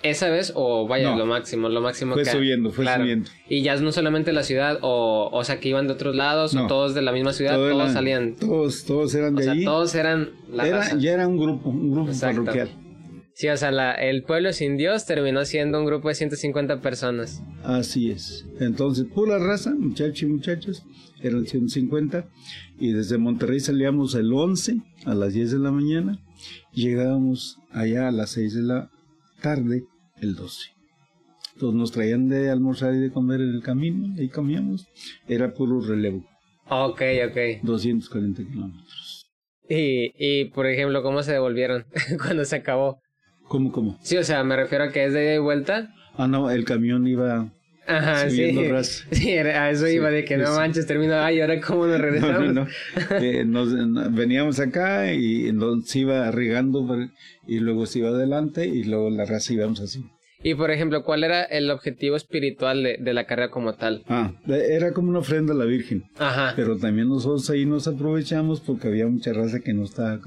¿Esa vez o vaya No. lo máximo? Lo máximo Fue que... subiendo, fue Claro. subiendo. Y ya no solamente la ciudad, o, o sea, que iban de otros lados, o todos de la misma ciudad, Todo todos salían. Todos, todos eran O de sea, allí. todos eran la Era, raza. ya era un grupo, un grupo Exacto. parroquial. Sí, o sea, la- el pueblo sin Dios terminó siendo un grupo de 150 personas. Así es. Entonces, pura raza, muchachos y muchachas, eran 150. Y desde Monterrey salíamos el 11 a las 10 de la mañana. Llegábamos allá a las 6 de la tarde el 12. Entonces nos traían de almorzar y de comer en el camino, ahí comíamos. Era puro relevo, Ok, ok. 240 kilómetros. Y, y, por ejemplo, ¿cómo se devolvieron cuando se acabó? ¿Cómo, cómo? Sí, o sea, me refiero a que es de ida y vuelta. Ah, no, el camión iba Ajá, sí. Raza. Sí, a eso Sí, iba de que no sí. manches, termino. Ay, ahora cómo nos No, regresamos. no, no. Eh, nos- no, veníamos acá y nos iba regando y luego se iba adelante y luego la raza íbamos así. Y por ejemplo, ¿cuál era el objetivo espiritual de, de la carrera como tal? Ah, era como una ofrenda a la Virgen, Ajá. pero también nosotros ahí nos aprovechamos porque había mucha raza que no estaba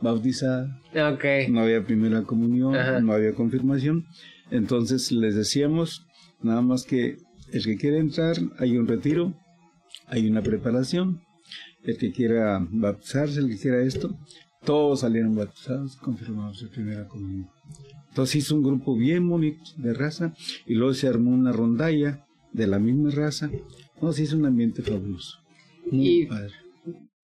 bautizada, Ok. no había primera comunión, Ajá. no había confirmación, entonces les decíamos nada más que el que quiera entrar hay un retiro, hay una preparación, el que quiera bautizarse, el que quiera esto, todos salieron bautizados, confirmados en primera comunión. Entonces hizo un grupo bien bonito de raza y luego se armó una rondalla de la misma raza. No, se hizo un ambiente fabuloso. Muy Y- padre.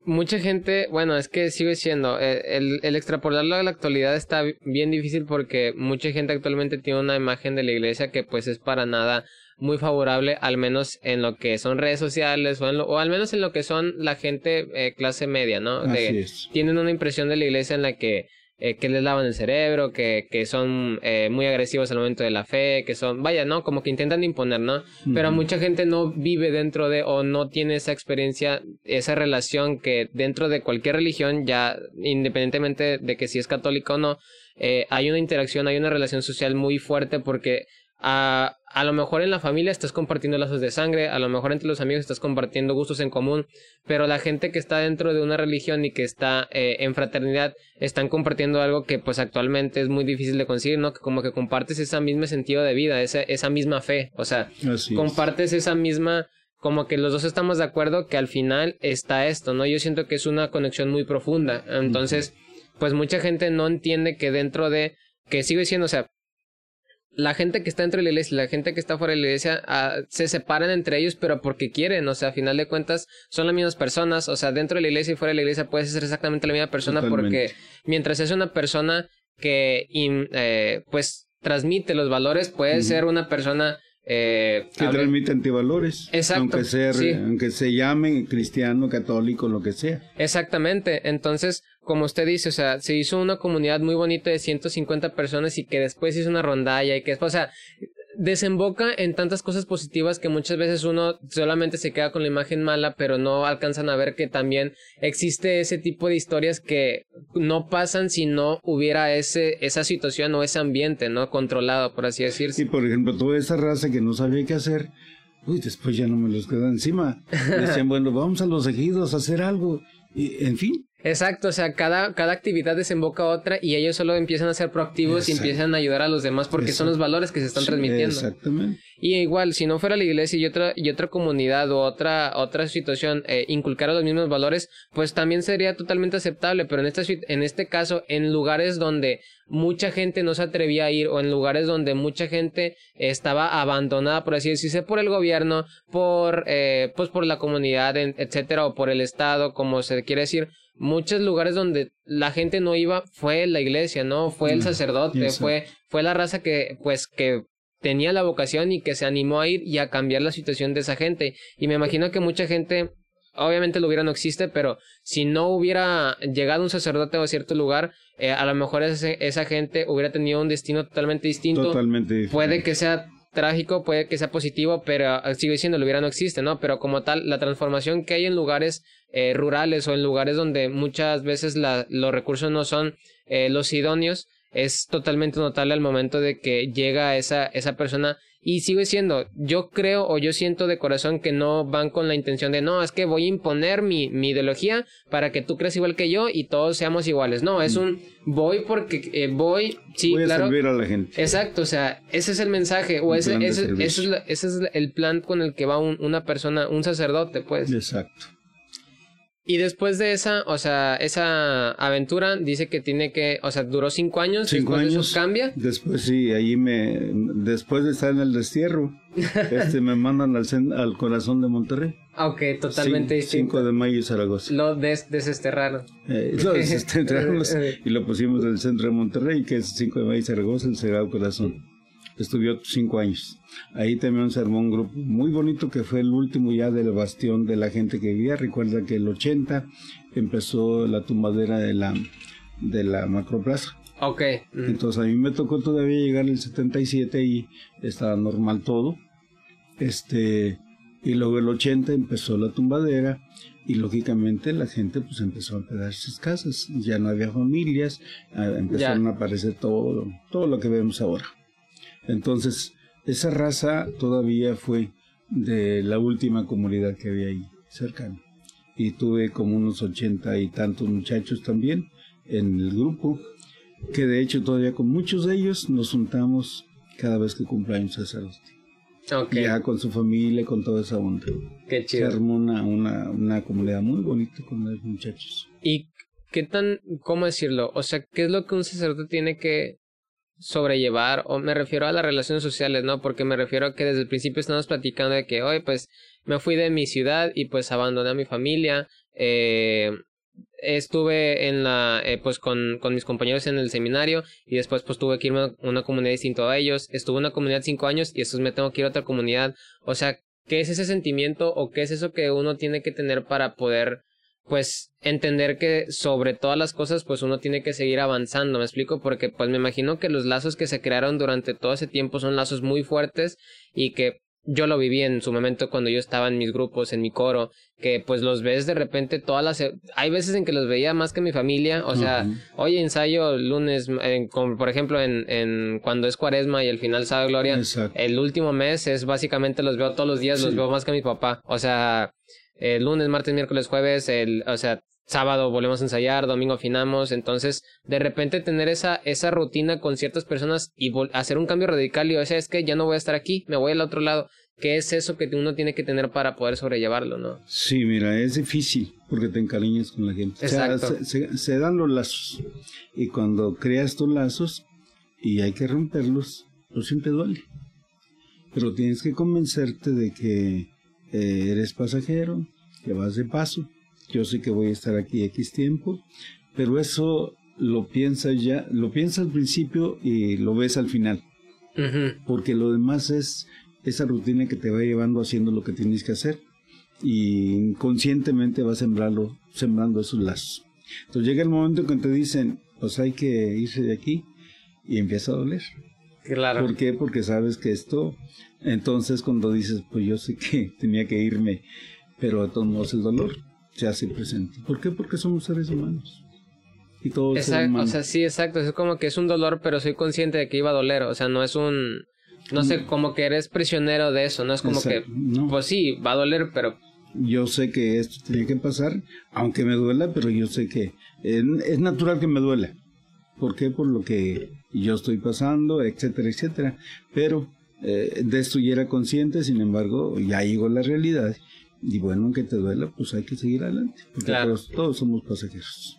Mucha gente, bueno, es que sigue siendo, eh, el, el extrapolarlo a la actualidad está bien difícil porque mucha gente actualmente tiene una imagen de la iglesia que pues es para nada muy favorable, al menos en lo que son redes sociales o, en lo- o al menos en lo que son la gente eh, clase media, ¿no? De- Así es. tienen una impresión de la iglesia en la que, eh, que les lavan el cerebro, que, que son eh, muy agresivos al momento de la fe, que son, vaya, ¿no? Como que intentan imponer, ¿no? Pero mucha gente no vive dentro de o no tiene esa experiencia, esa relación que dentro de cualquier religión, ya independientemente de que si es católica o no, eh, hay una interacción, hay una relación social muy fuerte porque a, a lo mejor en la familia estás compartiendo lazos de sangre, a lo mejor entre los amigos estás compartiendo gustos en común, pero la gente que está dentro de una religión y que está eh, en fraternidad están compartiendo algo que pues actualmente es muy difícil de conseguir, ¿no? Que como que compartes ese mismo sentido de vida, esa, esa misma fe, o sea, Así es. compartes esa misma como que los dos estamos de acuerdo que al final está esto, ¿no? Yo siento que es una conexión muy profunda. Entonces, pues mucha gente no entiende que dentro de que sigue siendo, o sea, la gente que está dentro de la iglesia y la gente que está fuera de la iglesia ah, se separan entre ellos, pero porque quieren, o sea, a final de cuentas son las mismas personas, o sea, dentro de la iglesia y fuera de la iglesia puedes ser exactamente la misma persona Totalmente. porque mientras es una persona que in- eh, pues transmite los valores, puede ser una persona eh, que hable- transmite antivalores, Exacto, aunque sea, sí. aunque se llame cristiano, católico, lo que sea. Exactamente. Entonces, como usted dice, o sea, se hizo una comunidad muy bonita de 150 personas y que después hizo una rondalla y que después, o sea, desemboca en tantas cosas positivas que muchas veces uno solamente se queda con la imagen mala, pero no alcanzan a ver que también existe ese tipo de historias que no pasan si no hubiera ese, esa situación o ese ambiente, ¿no? Controlado, por así decirse. Y por ejemplo, toda esa raza que no sabía qué hacer, uy, después ya no me los quedaba encima. Decían, bueno, vamos a los ejidos a hacer algo. Y, en fin, Exacto, o sea, cada, cada actividad desemboca a otra y ellos solo empiezan a ser proactivos y empiezan a ayudar a los demás porque son los valores que se están transmitiendo. Exactamente. Y igual, si no fuera la iglesia y otra, y otra comunidad o otra, otra situación eh, inculcara los mismos valores, pues también sería totalmente aceptable, pero en, esta, en este caso, en lugares donde mucha gente no se atrevía a ir o en lugares donde mucha gente estaba abandonada, por así decirse, por el gobierno, por, eh, pues por la comunidad, etcétera, o por el Estado, como se quiere decir, muchos lugares donde la gente no iba fue la iglesia, ¿no? Fue el mm, sacerdote, fue, fue la raza que, pues, que tenía la vocación y que se animó a ir y a cambiar la situación de esa gente. Y me imagino que mucha gente, obviamente lo hubiera no existe, pero si no hubiera llegado un sacerdote a cierto lugar, eh, a lo mejor esa gente hubiera tenido un destino totalmente distinto. Totalmente Puede que sea trágico, puede que sea positivo, pero eh, sigue siendo, lo hubiera no existe, ¿no? Pero como tal, la transformación que hay en lugares eh, rurales o en lugares donde muchas veces la, los recursos no son eh, los idóneos, es totalmente notable al momento de que llega esa, esa persona y sigue siendo, yo creo o yo siento de corazón que no van con la intención de, no, es que voy a imponer mi, mi ideología para que tú creas igual que yo y todos seamos iguales. No, es un voy porque eh, voy, sí, voy a servir a la gente. Exacto, o sea, ese es el mensaje o ese, ese, es ese es el plan con el que va una persona, un sacerdote, pues. Exacto. Y después de esa, o sea, esa aventura dice que tiene que, o sea, duró cinco años. Cinco años. cambia. Después sí, ahí me, después de estar en el destierro, este me mandan al, al corazón de Monterrey. Ok, totalmente distinto. 5 de mayo y Zaragoza. Lo des desesterraron. Eh, lo desesterraron y lo pusimos en el centro de Monterrey, que es 5 de mayo y Zaragoza, el Sagrado Corazón. Estudió cinco años. Ahí también se armó un grupo muy bonito que fue el último ya del bastión de la gente que vivía. Recuerda que el 80 empezó la tumbadera de la, de la macroplaza. Ok. Entonces a mí me tocó todavía llegar el 77 y estaba normal todo. Este, y luego el 80 empezó la tumbadera y lógicamente la gente pues empezó a quedar sus casas. Ya no había familias, empezaron a aparecer todo, todo lo que vemos ahora. Entonces, esa raza todavía fue de la última comunidad que había ahí cercana. Y tuve como unos ochenta y tantos muchachos también en el grupo, que de hecho todavía con muchos de ellos nos juntamos cada vez que cumpleaños sacerdote. Okay. Ya con su familia, con toda esa onda. Qué chido. Se armó una, una, una comunidad muy bonita con los muchachos. ¿Y qué tan, cómo decirlo? O sea, ¿qué es lo que un sacerdote tiene que sobrellevar, o me refiero a las relaciones sociales, ¿no? Porque me refiero a que desde el principio estamos platicando de que, hoy pues me fui de mi ciudad y pues abandoné a mi familia, eh, estuve en la, eh, pues con, con mis compañeros en el seminario y después pues tuve que irme a una comunidad distinta a ellos, estuve en una comunidad cinco años y después me tengo que ir a otra comunidad, o sea, ¿qué es ese sentimiento o qué es eso que uno tiene que tener para poder pues entender que sobre todas las cosas pues uno tiene que seguir avanzando, me explico, porque pues me imagino que los lazos que se crearon durante todo ese tiempo son lazos muy fuertes y que yo lo viví en su momento cuando yo estaba en mis grupos, en mi coro, que pues los ves de repente todas las... Hay veces en que los veía más que mi familia, o sea, oye, ensayo lunes, como por ejemplo en, en cuando es cuaresma y el final sabe gloria, el último mes es básicamente los veo todos los días, los veo más que mi papá, o sea, el lunes, martes, miércoles, jueves, el, o sea, sábado volvemos a ensayar, domingo afinamos, entonces de repente tener esa, esa rutina con ciertas personas y hacer un cambio radical y o sea, es que ya no voy a estar aquí, me voy al otro lado. ¿Qué es eso que uno tiene que tener para poder sobrellevarlo, no? Sí, mira, es difícil porque te encariñas con la gente. Exacto. se, dan los lazos y cuando creas tus lazos y hay que romperlos, lo siempre duele. Pero tienes que convencerte de que eh, eres pasajero, que vas de paso, yo sé que voy a estar aquí X tiempo, pero eso lo piensas ya, lo piensas al principio y lo ves al final. Porque lo demás es esa rutina que te va llevando haciendo lo que tienes que hacer y inconscientemente vas sembrando, sembrando esos lazos. Entonces llega el momento en que te dicen, pues hay que irse de aquí y empieza a doler. Claro. ¿Por qué? Porque sabes que esto, entonces cuando dices, pues yo sé que tenía que irme, pero de todos modos el dolor se hace presente. ¿Por qué? Porque somos seres humanos. Y todos exacto, O sea, sí, exacto. Es como que es un dolor, pero soy consciente de que iba a doler. O sea, no es un... No sé, como que eres prisionero de eso. No es como que... Pues sí, va a doler, pero yo sé que esto tenía que pasar, aunque me duela, pero yo sé que es natural que me duela. ¿Por qué? Por lo que yo estoy pasando, etcétera, etcétera. Pero eh, de esto ya era consciente, sin embargo, ya llegó la realidad. Y bueno, aunque te duela, pues hay que seguir adelante. Porque todos somos pasajeros.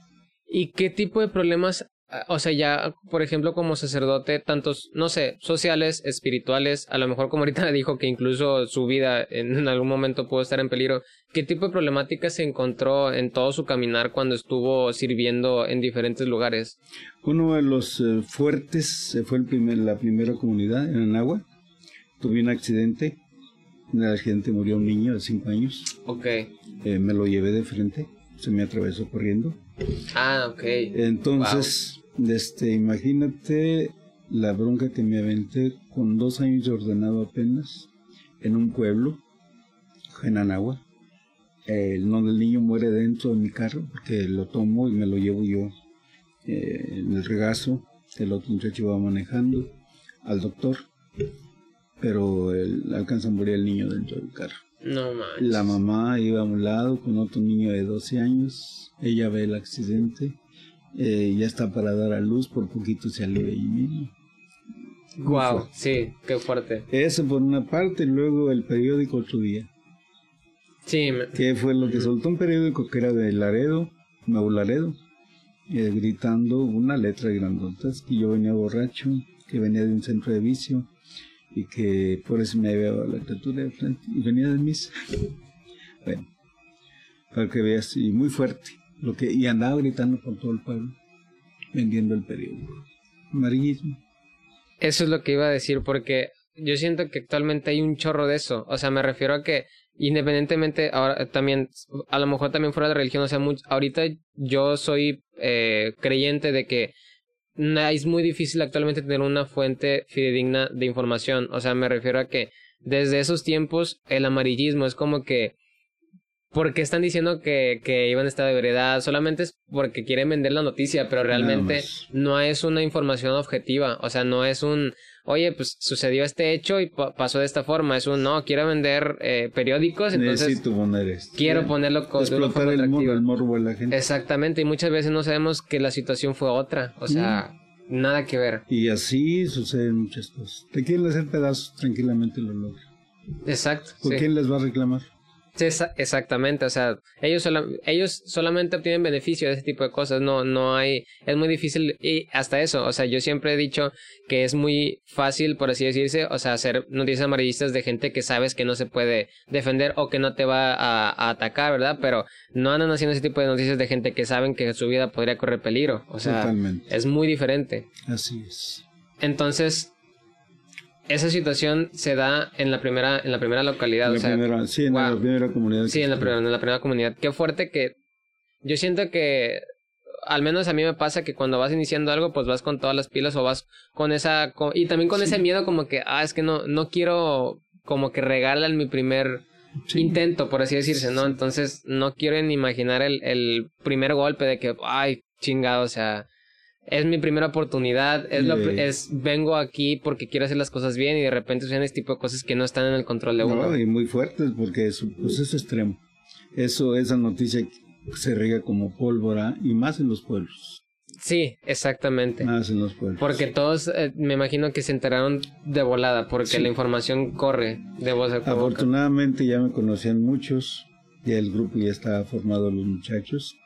¿Y qué tipo de problemas o sea, ya, por ejemplo, como sacerdote, tantos, no sé, sociales, espirituales, a lo mejor como ahorita dijo que incluso su vida en algún momento pudo estar en peligro, ¿qué tipo de problemáticas se encontró en todo su caminar cuando estuvo sirviendo en diferentes lugares? Uno de los eh, fuertes fue el primer, la primera comunidad en Anagua. Tuve un accidente, en el accidente murió un niño de cinco años. Ok. Eh, me lo llevé de frente, se me atravesó corriendo Ah, ok. Entonces, este, imagínate la bronca que me aventé con dos años de ordenado apenas en un pueblo, en Anagua. El nombre del niño muere dentro de mi carro porque lo tomo y me lo llevo yo eh, en el regazo. El otro muchacho va manejando al doctor, pero él, alcanza a morir el niño dentro del carro. No manches. La mamá iba a un lado con otro niño de 12 años. Ella ve el accidente. Eh, ya está para dar a luz. Por poquito se alivia ahí mismo. Wow, sí, qué fuerte. Eso por una parte. Luego el periódico otro día. Sí. Que fue lo que soltó un periódico que era de Laredo, Nuevo Laredo. Eh, gritando una letra grandota que yo venía borracho, que venía de un centro de vicio y que por eso me había dado la criatura de y venía de misa. Bueno, para que veas, y muy fuerte, lo que, y andaba gritando por todo el pueblo, vendiendo el periódico. Amarillismo. Eso es lo que iba a decir, porque yo siento que actualmente hay un chorro de eso. O sea, me refiero a que independientemente, ahora también, a lo mejor también fuera de religión, o sea, ahorita yo soy eh, creyente de que es muy difícil actualmente tener una fuente fidedigna de información. O sea, me refiero a que desde esos tiempos el amarillismo es como que porque están diciendo que, que iban a estar de veredad, solamente es porque quieren vender la noticia, pero realmente no es una información objetiva, o sea, no es un, oye, pues sucedió este hecho y pasó de esta forma, es un, no, quiero vender eh, periódicos, entonces Necesito poner esto. quiero ponerlo con Explotar el, el morbo de la gente. Exactamente, y muchas veces no sabemos que la situación fue otra, o sea... Nada que ver. Y así suceden muchas cosas. Te quieren hacer pedazos, tranquilamente lo logran. Exacto. ¿Por quién les va a reclamar? Exactamente, o sea, ellos, ellos solamente obtienen beneficio de ese tipo de cosas, no, no hay, es muy difícil y hasta eso, o sea, yo siempre he dicho que es muy fácil, por así decirse, o sea, hacer noticias amarillistas de gente que sabes que no se puede defender o que no te va a, atacar, ¿verdad? Pero no andan haciendo ese tipo de noticias de gente que saben que su vida podría correr peligro, o sea, es muy diferente. Así es. Entonces, esa situación se da en la primera, en la primera localidad. sí, en la primera comunidad. Sí, en la, primera comunidad. Qué fuerte que yo siento que al menos a mí me pasa que cuando vas iniciando algo, pues vas con todas las pilas o vas con esa y también con ese miedo como que ah es que no no quiero como que regalan mi primer intento por así decirse, ¿no? Entonces no quiero ni imaginar el el primer golpe de que ay chingado, o sea, es mi primera oportunidad, es, lo, es vengo aquí porque quiero hacer las cosas bien y de repente suceden este tipo de cosas que no están en el control de uno. No, y muy fuertes porque eso, pues es extremo. Eso, esa noticia se riega como pólvora y más en los pueblos. Sí, exactamente. Más en los pueblos. Porque todos, eh, me imagino que se enteraron de volada, porque la información corre de voz a Afortunadamente ya me conocían muchos, ya el grupo ya estaba formado los muchachos,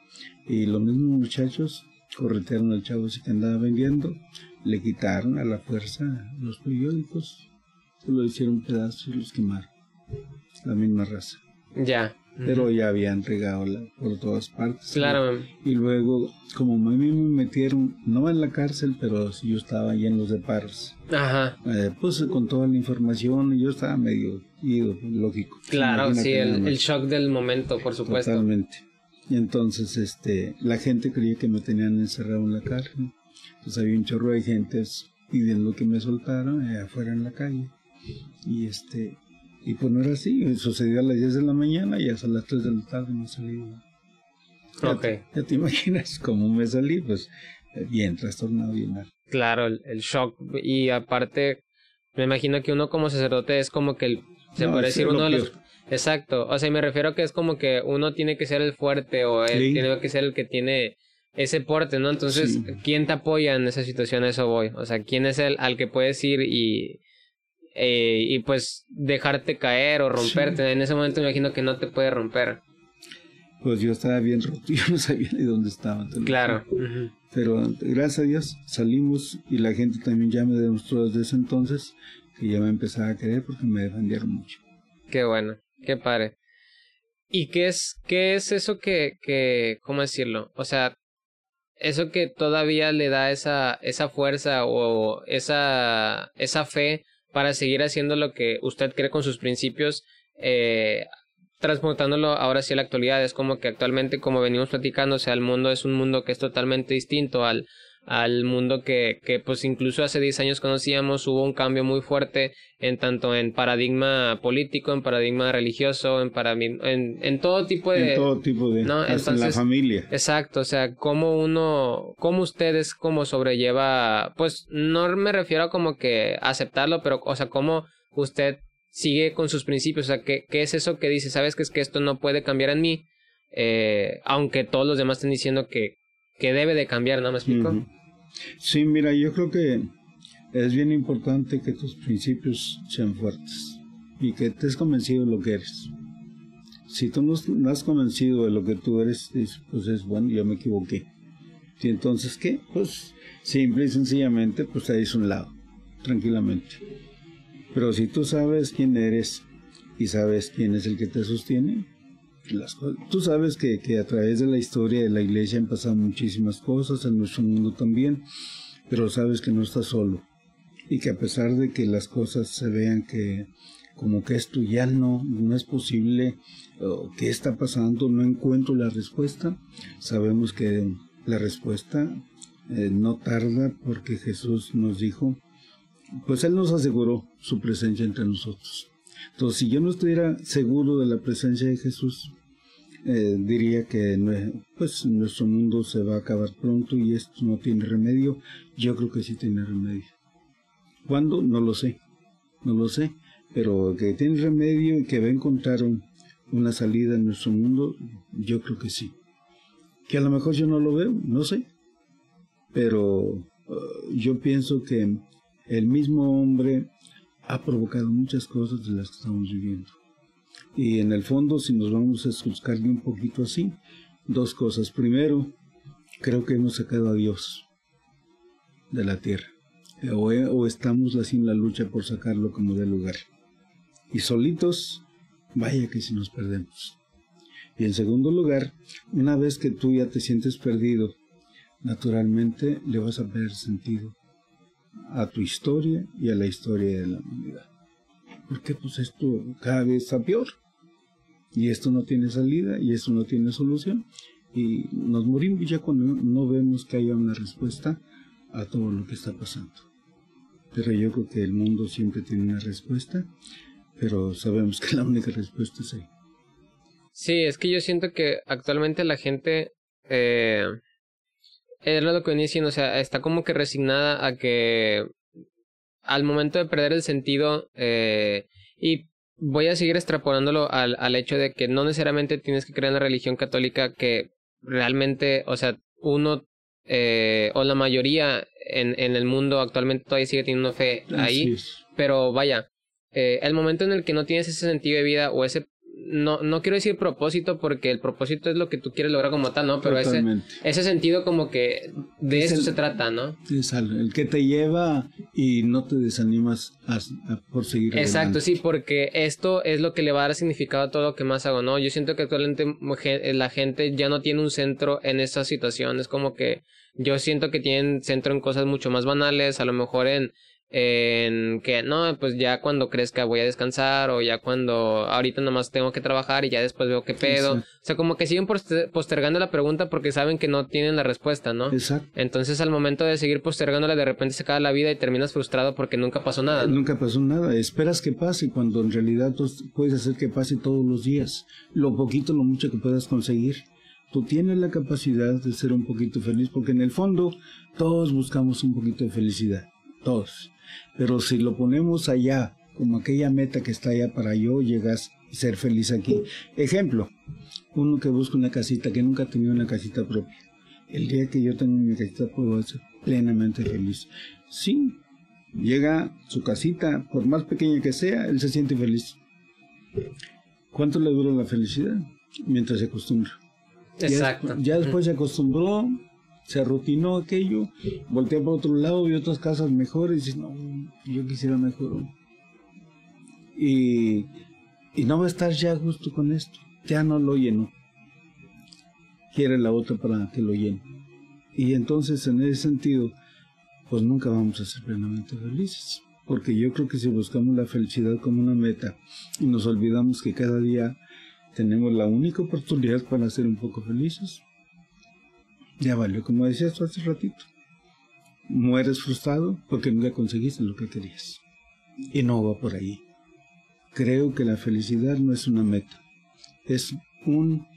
y los mismos muchachos corretearon al chavo ese que andaba vendiendo, le quitaron a la fuerza los periódicos, lo hicieron pedazos y los quemaron. La misma raza. Ya. Pero ya habían regado por todas partes. Claro. Y luego, como a mí me metieron, no en la cárcel, pero yo estaba ahí en los deparos. Ajá. Eh, pues con toda la información, yo estaba medio ido, lógico. Claro, sí, el, el, shock del momento, por supuesto. Totalmente. Y entonces este, la gente creía que me tenían encerrado en la cárcel. Entonces había un chorro de gente pidiendo que me soltaran eh, afuera en la calle. Y este y pues no era así. Sucedió a las 10 de la mañana y hasta las 3 de la tarde me salí. Ya, ya te imaginas cómo me salí, pues eh, bien trastornado, bien mal. Claro, el, shock. Y aparte, me imagino que uno como sacerdote es como que el, se puede decir uno de los Exacto, o sea, me refiero a que es como que uno tiene que ser el fuerte o él tiene que ser el que tiene ese porte, ¿no? Entonces, ¿quién te apoya en esa situación? eso voy. O sea, ¿quién es el al que puedes ir y, eh, y pues dejarte caer o romperte? En ese momento me imagino que no te puede romper. Pues yo estaba bien roto, yo no sabía ni dónde estaba. Claro. Pero gracias a Dios salimos y la gente también ya me demostró desde ese entonces que ya me empezaba a querer porque me defendieron mucho. Qué bueno, qué padre. ¿Y qué es, qué es eso que, que, cómo decirlo? O sea, eso que todavía le da esa, esa fuerza o esa, esa fe para seguir haciendo lo que usted cree con sus principios, eh, transportándolo ahora sí a la actualidad. Es como que actualmente, como venimos platicando, o sea, el mundo es un mundo que es totalmente distinto al, al mundo que, que pues incluso hace 10 años conocíamos, hubo un cambio muy fuerte en tanto en paradigma político, en paradigma religioso, en, para, en, en todo tipo de... En todo tipo de... ¿no? en la familia. Exacto, o sea, cómo uno, cómo ustedes como sobrelleva, pues no me refiero a como que aceptarlo, pero, o sea, cómo usted sigue con sus principios, o sea, ¿qué, qué es eso que dice? ¿Sabes que es que esto no puede cambiar en mí? Eh, aunque todos los demás estén diciendo que que debe de cambiar, ¿no me explico? Sí, mira, yo creo que es bien importante que tus principios sean fuertes y que estés convencido de lo que eres. Si tú no, has convencido de lo que tú eres, pues es bueno, yo me equivoqué. Y entonces, ¿qué? Pues simple y sencillamente, pues ahí es un lado, tranquilamente. Pero si tú sabes quién eres y sabes quién es el que te sostiene, Tú sabes que, que a través de la historia de la iglesia han pasado muchísimas cosas, en nuestro mundo también, pero sabes que no estás solo y que a pesar de que las cosas se vean que como que esto ya no, no es posible, o qué está pasando, no encuentro la respuesta, sabemos que la respuesta eh, no tarda porque Jesús nos dijo, pues Él nos aseguró su presencia entre nosotros. Entonces, si yo no estuviera seguro de la presencia de Jesús, eh, diría que pues nuestro mundo se va a acabar pronto y esto no tiene remedio. Yo creo que sí tiene remedio. ¿Cuándo? No lo sé. No lo sé. Pero que tiene remedio y que va a encontrar una salida en nuestro mundo, yo creo que sí. Que a lo mejor yo no lo veo, no sé. Pero uh, yo pienso que el mismo hombre ha provocado muchas cosas de las que estamos viviendo. Y en el fondo, si nos vamos a buscarle un poquito así, dos cosas. Primero, creo que hemos sacado a Dios de la tierra. O, o estamos así en la lucha por sacarlo como de lugar. Y solitos, vaya que si nos perdemos. Y en segundo lugar, una vez que tú ya te sientes perdido, naturalmente le vas a perder sentido a tu historia y a la historia de la humanidad. Porque pues esto cada vez está peor. Y esto no tiene salida y esto no tiene solución. Y nos morimos ya cuando no vemos que haya una respuesta a todo lo que está pasando. Pero yo creo que el mundo siempre tiene una respuesta, pero sabemos que la única respuesta es ahí. Sí, es que yo siento que actualmente la gente eh, es lo que venía diciendo, o sea, está como que resignada a que al momento de perder el sentido, eh, y voy a seguir extrapolándolo al, al hecho de que no necesariamente tienes que creer en la religión católica que realmente, o sea, uno eh, o la mayoría en, en el mundo actualmente todavía sigue teniendo fe ahí, pero vaya, eh, el momento en el que no tienes ese sentido de vida o ese no, no quiero decir propósito porque el propósito es lo que tú quieres lograr como tal, ¿no? Pero ese, ese sentido como que de eso se trata, ¿no? Es el que te lleva y no te desanimas a, por seguir. Exacto, sí, porque esto es lo que le va a dar significado a todo lo que más hago, ¿no? Yo siento que actualmente la gente ya no tiene un centro en esta situación, es como que yo siento que tienen centro en cosas mucho más banales, a lo mejor en en que no, pues ya cuando crezca voy a descansar o ya cuando ahorita nomás tengo que trabajar y ya después veo qué pedo. O sea, como que siguen postergando la pregunta porque saben que no tienen la respuesta, ¿no? Exacto. Entonces al momento de seguir postergándola de repente se acaba la vida y terminas frustrado porque nunca pasó nada. Nunca pasó nada. Esperas que pase cuando en realidad tú puedes hacer que pase todos los días. Lo poquito, lo mucho que puedas conseguir. Tú tienes la capacidad de ser un poquito feliz porque en el fondo todos buscamos un poquito de felicidad. Todos pero si lo ponemos allá, como aquella meta que está allá para yo llegas ser feliz aquí. Ejemplo, uno que busca una casita, que nunca ha tenido una casita propia. El día que yo tengo mi casita puedo ser plenamente feliz. Sí, llega su casita, por más pequeña que sea, él se siente feliz. ¿Cuánto le dura la felicidad? Mientras se acostumbra. Exacto. Ya, después se acostumbró, se rutinó aquello, voltea para otro lado y otras casas mejores y no, yo quisiera mejor. Y, y no va a estar ya justo con esto, ya no lo llenó. Quiere la otra para que lo llene. Y entonces en ese sentido, pues nunca vamos a ser plenamente felices. Porque yo creo que si buscamos la felicidad como una meta y nos olvidamos que cada día tenemos la única oportunidad para ser un poco felices, ya valió, como decía esto hace ratito. Mueres frustrado porque nunca conseguiste lo que querías. Y no va por ahí. Creo que la felicidad no es una meta. Es un...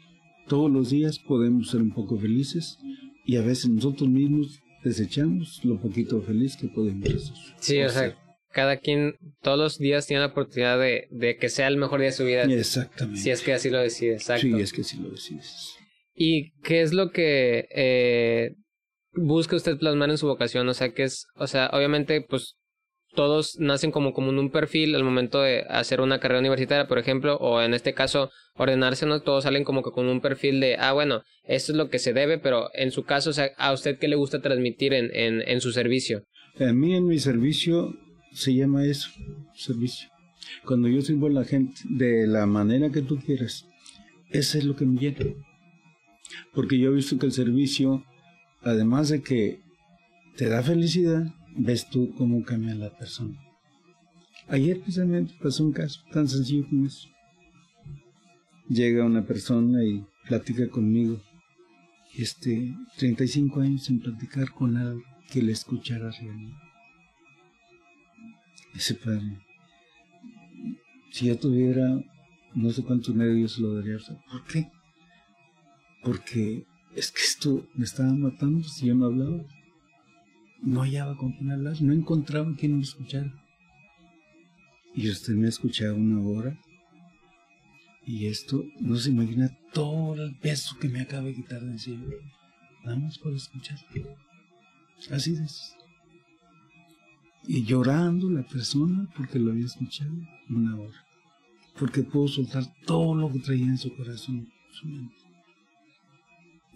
Todos los días podemos ser un poco felices y a veces nosotros mismos desechamos lo poquito feliz que podemos. Sí, o sea, cada quien todos los días tiene la oportunidad de, de, que sea el mejor día de su vida. Exactamente. Si es que así lo decides, exacto. Sí, es que así lo decides. ¿Y qué es lo que eh, busca usted plasmar en su vocación? O sea, que es, o sea, obviamente, pues todos nacen como, como en un perfil al momento de hacer una carrera universitaria, por ejemplo, o en este caso, ordenarse, ¿no? Todos salen como que con un perfil de, ah, bueno, esto es lo que se debe, pero en su caso, o sea, ¿a usted qué le gusta transmitir en, en, en su servicio? A mí en mi servicio se llama eso, servicio. Cuando yo sirvo a la gente de la manera que tú quieras, eso es lo que me llena. Porque yo he visto que el servicio, además de que te da felicidad, ves tú cómo cambia la persona. Ayer precisamente pasó un caso tan sencillo como eso. Llega una persona y platica conmigo. Este, 35 años sin platicar con alguien que le escuchara realmente. Ese padre, si yo tuviera no sé cuántos nervios lo daría. ¿Por qué? Porque es que esto me estaba matando si yo no hablaba. No hallaba con quién hablar, no encontraba quien me escuchara. Y usted me ha escuchado una hora. Y esto, no se imagina todo el peso que me acaba de quitar de encima. Nada más por escuchar. Así es. Y llorando la persona porque lo había escuchado una hora. Porque pudo soltar todo lo que traía en su corazón, su mente.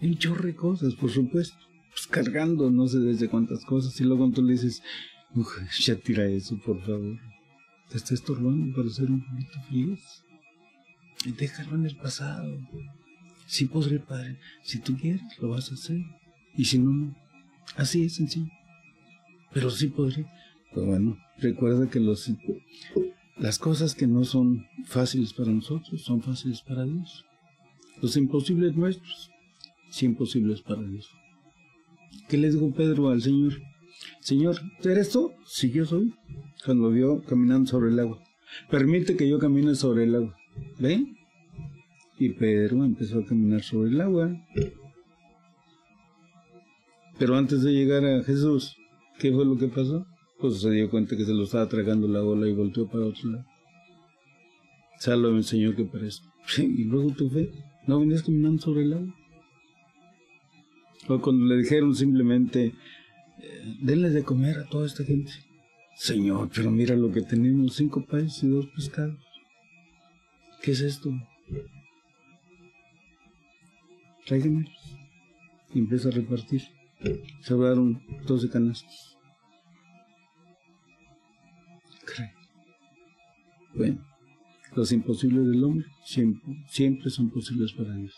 Un chorro cosas, por supuesto. Pues cargando no sé desde cuántas cosas. Y luego tú le dices, ya tira eso, por favor. Te está estorbando para ser un poquito feliz. Déjalo en el pasado. Sí podré, Padre. Si tú quieres, lo vas a hacer. Y si no, no. Así es sencillo. Pero sí podré. Pues bueno, recuerda que los, las cosas que no son fáciles para nosotros son fáciles para Dios. Los imposibles nuestros, sí imposibles para Dios. ¿Qué le dijo Pedro al Señor? Señor, ¿eres tú? Sí, yo soy. Cuando vio caminando sobre el agua. Permite que yo camine sobre el agua. ¿Ve? Y Pedro empezó a caminar sobre el agua. Pero antes de llegar a Jesús, ¿qué fue lo que pasó? Pues se dio cuenta que se lo estaba tragando la ola y volteó para otro lado. Sálvame, Señor, que parezco. y luego tu fe, ¿no venías caminando sobre el agua? O cuando le dijeron simplemente, eh, denle de comer a toda esta gente. Señor, pero mira lo que tenemos, cinco panes y dos pescados. ¿Qué es esto? Tráiganmelos. Y empieza a repartir. Se sobraron doce canastos. Cree. Bueno, los imposibles del hombre siempre, siempre son posibles para Dios.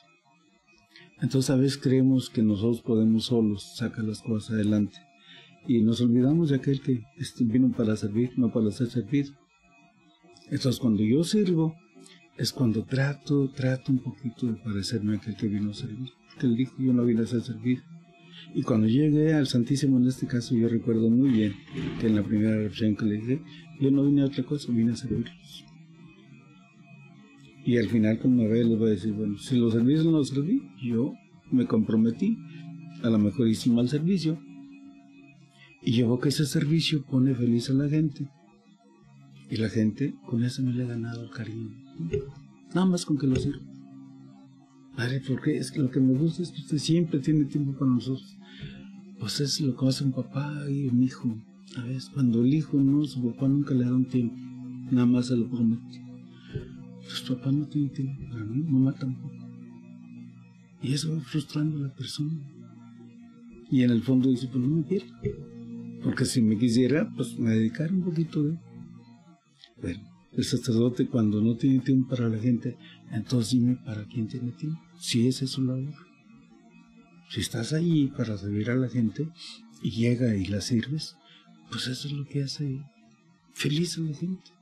Entonces a veces creemos que nosotros podemos solos sacar las cosas adelante y nos olvidamos de aquel que vino para servir, no para ser servido. Entonces cuando yo sirvo es cuando trato, trato un poquito de parecerme a aquel que vino a servir, porque él dijo yo no vine a ser servido. Y cuando llegué al Santísimo en este caso yo recuerdo muy bien que en la primera reflexión que le dije, yo no vine a otra cosa, vine a servirlos. Y al final, como me ve, les voy a decir, bueno, si los servicios no los serví, yo me comprometí a lo mejor hice un mal servicio. Y yo veo que ese servicio pone feliz a la gente. Y la gente con eso me le ha ganado el cariño. nada más con que lo sirva. Padre, porque es que lo que me gusta es que usted siempre tiene tiempo para nosotros. Pues es lo que hace un papá y un hijo. A ver, cuando el hijo no, su papá nunca le da un tiempo, nada más se lo promete. Pues papá no tiene tiempo para mí, mamá tampoco. Y eso va frustrando a la persona. Y en el fondo dice, pues no me quiero. Porque si me quisiera, pues me dedicara un poquito de... Bueno, el sacerdote cuando no tiene tiempo para la gente, entonces dime para quién tiene tiempo. Si es eso la labor. Si estás ahí para servir a la gente y llega y la sirves, pues eso es lo que hace feliz a la gente.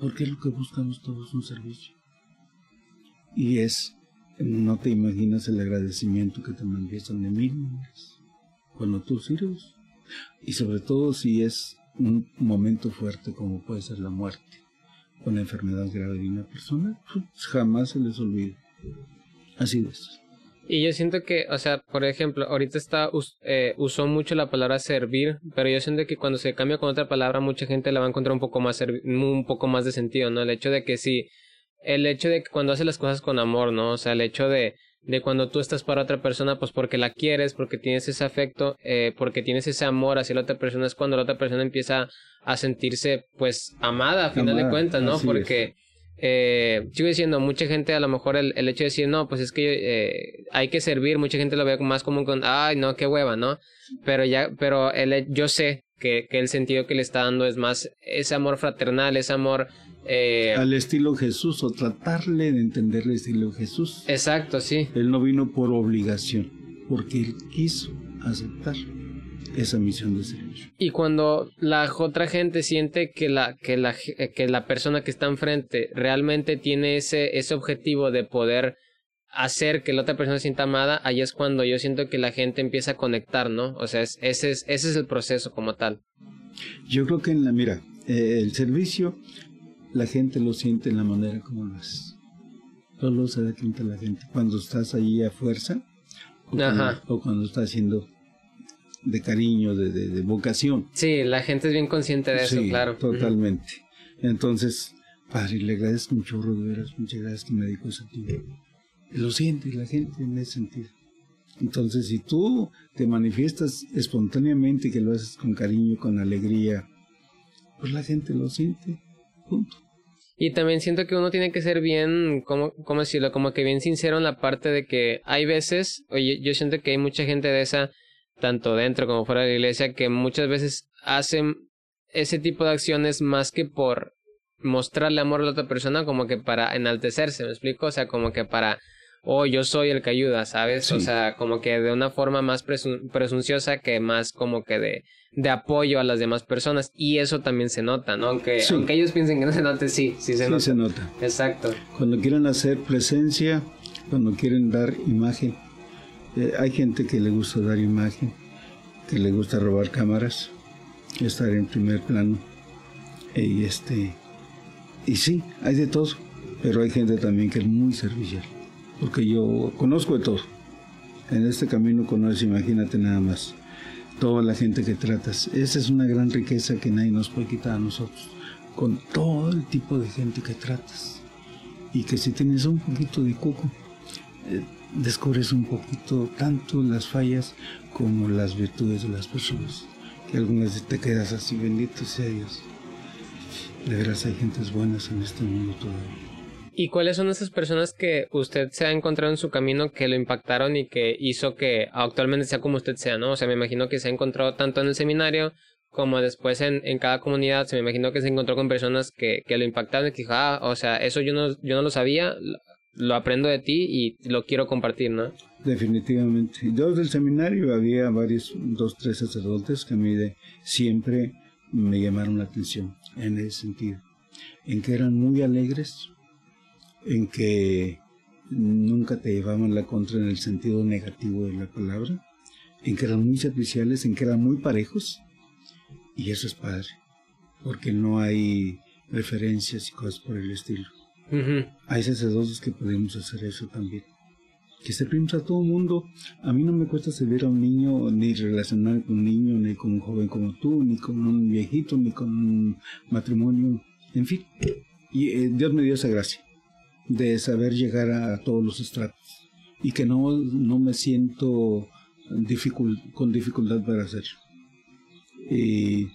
Porque es lo que buscamos todos, un servicio. Y es, no te imaginas el agradecimiento que te manifiestan de mil maneras cuando tú sirves. Y sobre todo si es un momento fuerte como puede ser la muerte, con la enfermedad grave de una persona, pues jamás se les olvida. Así es. Y yo siento que, o sea, por ejemplo, ahorita está eh, usó mucho la palabra servir, pero yo siento que cuando se cambia con otra palabra, mucha gente la va a encontrar un poco más un poco más de sentido, ¿no? El hecho de que sí, el hecho de que cuando hace las cosas con amor, ¿no? O sea, el hecho de de cuando tú estás para otra persona, pues porque la quieres, porque tienes ese afecto, eh, porque tienes ese amor hacia la otra persona, es cuando la otra persona empieza a sentirse, pues, amada, a final de cuentas, ¿no? Porque eh, sigo diciendo, mucha gente a lo mejor el, el hecho de decir, no, pues es que eh, hay que servir, mucha gente lo ve más como con, ay, no, qué hueva, ¿no? Pero ya, pero el, yo sé que, que el sentido que le está dando es más ese amor fraternal, ese amor... Eh, Al estilo Jesús, o tratarle de entender el estilo Jesús. Exacto, sí. Él no vino por obligación, porque él quiso aceptar esa misión de servicio. Y cuando la otra gente siente que la, que la, que la persona que está enfrente realmente tiene ese, ese objetivo de poder hacer que la otra persona se sienta amada, ahí es cuando yo siento que la gente empieza a conectar, ¿no? O sea, ese, es, ese es el proceso como tal. Yo creo que en la, mira, eh, el servicio, la gente lo siente en la manera como lo haces. Solo se da cuenta la gente cuando estás ahí a fuerza o, Cuando, o cuando estás haciendo de cariño, de, de, vocación. Sí, la gente es bien consciente de eso, claro. Totalmente. Entonces, padre, le agradezco un chorro de veras, muchas gracias que me dedico ese tiempo. Lo siente la gente en ese sentido. Entonces, si tú te manifiestas espontáneamente, que lo haces con cariño, con alegría, pues la gente lo siente. Punto. Y también siento que uno tiene que ser bien, ¿cómo, ¿cómo decirlo? Como que bien sincero en la parte de que hay veces, oye, yo siento que hay mucha gente de esa tanto dentro como fuera de la iglesia, que muchas veces hacen ese tipo de acciones más que por mostrarle amor a la otra persona, como que para enaltecerse, ¿me explico? O sea, como que para, oh, yo soy el que ayuda, ¿sabes? O sea, como que de una forma más presunciosa que más como que de, de apoyo a las demás personas. Y eso también se nota, ¿no? Aunque, aunque ellos piensen que no se note, sí, sí se nota. se nota. Exacto. Cuando quieren hacer presencia, cuando quieren dar imagen, eh, hay gente que le gusta dar imagen, que le gusta robar cámaras, estar en primer plano. Y este y sí, hay de todo, pero hay gente también que es muy servicial, porque yo conozco de todo. En este camino conoces, imagínate nada más, toda la gente que tratas. Esa es una gran riqueza que nadie nos puede quitar a nosotros, con todo el tipo de gente que tratas. Y que si tienes un poquito de coco, eh, descubres un poquito tanto las fallas como las virtudes de las personas. Que algunas te quedas así, bendito sea Dios. De veras hay gentes buenas en este mundo todavía. ¿Y cuáles son esas personas que usted se ha encontrado en su camino que lo impactaron y que hizo que actualmente sea como usted sea, ¿no? O sea, me imagino que se ha encontrado tanto en el seminario como después en, en cada comunidad. Se me imagino que se encontró con personas que, que lo impactaron y que dijo, ah, o sea, eso yo no, yo no lo sabía, lo aprendo de ti y lo quiero compartir, ¿no? Definitivamente. Yo del seminario había varios, dos, tres sacerdotes que a mí de, siempre me llamaron la atención en ese sentido, en que eran muy alegres, en que nunca te llevaban la contra en el sentido negativo de la palabra, en que eran muy serviciales, en que eran muy parejos, y eso es padre, porque no hay referencias y cosas por el estilo. Hay sacerdotes que podemos hacer eso también. Que servimos a todo mundo. A mí no me cuesta servir a un niño, ni relacionar con un niño, ni con un joven como tú, ni con un viejito, ni con un matrimonio, en fin. Y eh, Dios me dio esa gracia. de saber llegar a, todos los estratos y que no, no me siento con dificultad para hacerlo. Y,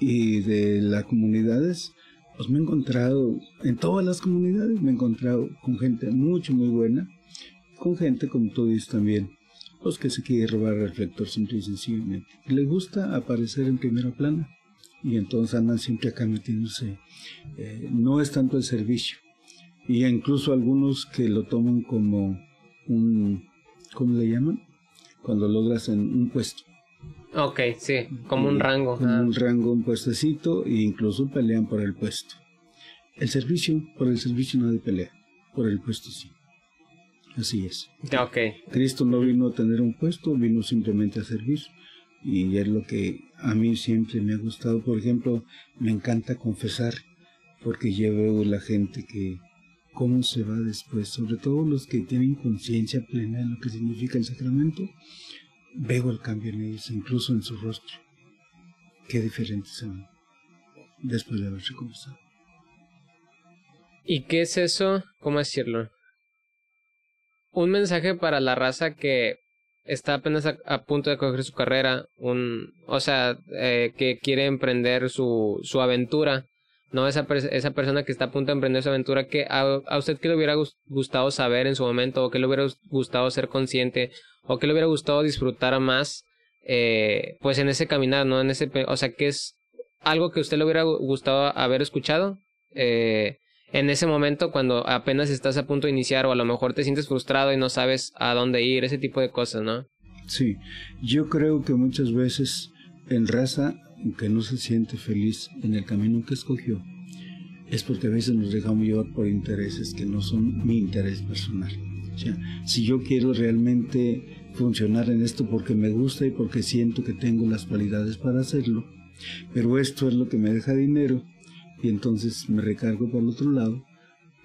y de las comunidades, pues me he encontrado, en todas las comunidades me he encontrado con gente mucho, muy buena, con gente como tú dices también, pues que se quiere robar el reflector simple y sencillamente. Le gusta aparecer en primera plana y entonces andan siempre acá metiéndose. Eh, no es tanto el servicio. Y incluso algunos que lo toman como un, ¿cómo le llaman? Cuando logras en un puesto. Ok, sí, como un rango. Como un rango, un puestecito, e incluso pelean por el puesto. El servicio, por el servicio no de pelea, por el puesto sí. Así es. Ok. Cristo no vino a tener un puesto, vino simplemente a servir. Y es lo que a mí siempre me ha gustado. Por ejemplo, me encanta confesar, porque ya veo la gente que cómo se va después, sobre todo los que tienen conciencia plena de lo que significa el sacramento, veo el cambio en ellos, incluso en su rostro. Qué diferentes son después de haberse confesado. ¿Y qué es eso? ¿Cómo decirlo? Un mensaje para la raza que está apenas a, punto de coger su carrera, un, o sea, eh, que quiere emprender su, su aventura, ¿no? Esa, esa persona que está a punto de emprender su aventura, que a, usted qué le hubiera gustado saber en su momento, o que le hubiera gustado ser consciente, o que le hubiera gustado disfrutar más, eh, pues en ese caminar, ¿no? En ese, o sea, que es algo que a usted le hubiera gustado haber escuchado, eh, en ese momento cuando apenas estás a punto de iniciar o a lo mejor te sientes frustrado y no sabes a dónde ir, ese tipo de cosas, ¿no? Sí, yo creo que muchas veces en raza que no se siente feliz en el camino que escogió, es porque a veces nos dejamos llevar por intereses que no son mi interés personal. Si yo quiero realmente funcionar en esto porque me gusta y porque siento que tengo las cualidades para hacerlo, pero esto es lo que me deja dinero, y entonces me recargo por el otro lado,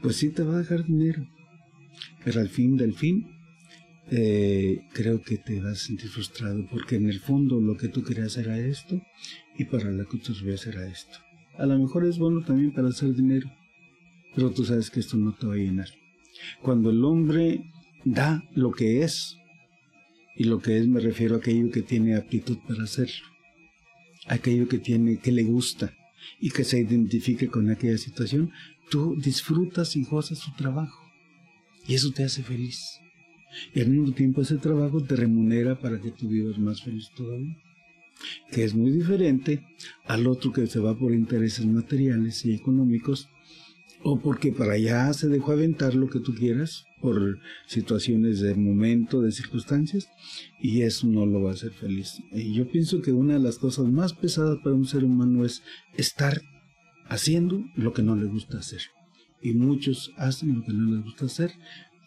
pues sí te va a dejar dinero. Pero al fin del fin, eh, creo que te vas a sentir frustrado porque en el fondo lo que tú querías era esto y para la que tú era esto. A lo mejor es bueno también para hacer dinero, pero tú sabes que esto no te va a llenar. Cuando el hombre da lo que es, y lo que es me refiero a aquello que tiene aptitud para hacerlo, aquello que tiene, que le gusta, y que se identifique con aquella situación, tú disfrutas y gozas su trabajo. Y eso te hace feliz. Y al mismo tiempo ese trabajo te remunera para que tú vivas más feliz todavía. Que es muy diferente al otro que se va por intereses materiales y económicos o porque para allá se dejó aventar lo que tú quieras por situaciones de momento, de circunstancias, y eso no lo va a hacer feliz. Y yo pienso que una de las cosas más pesadas para un ser humano es estar haciendo lo que no le gusta hacer. Y muchos hacen lo que no les gusta hacer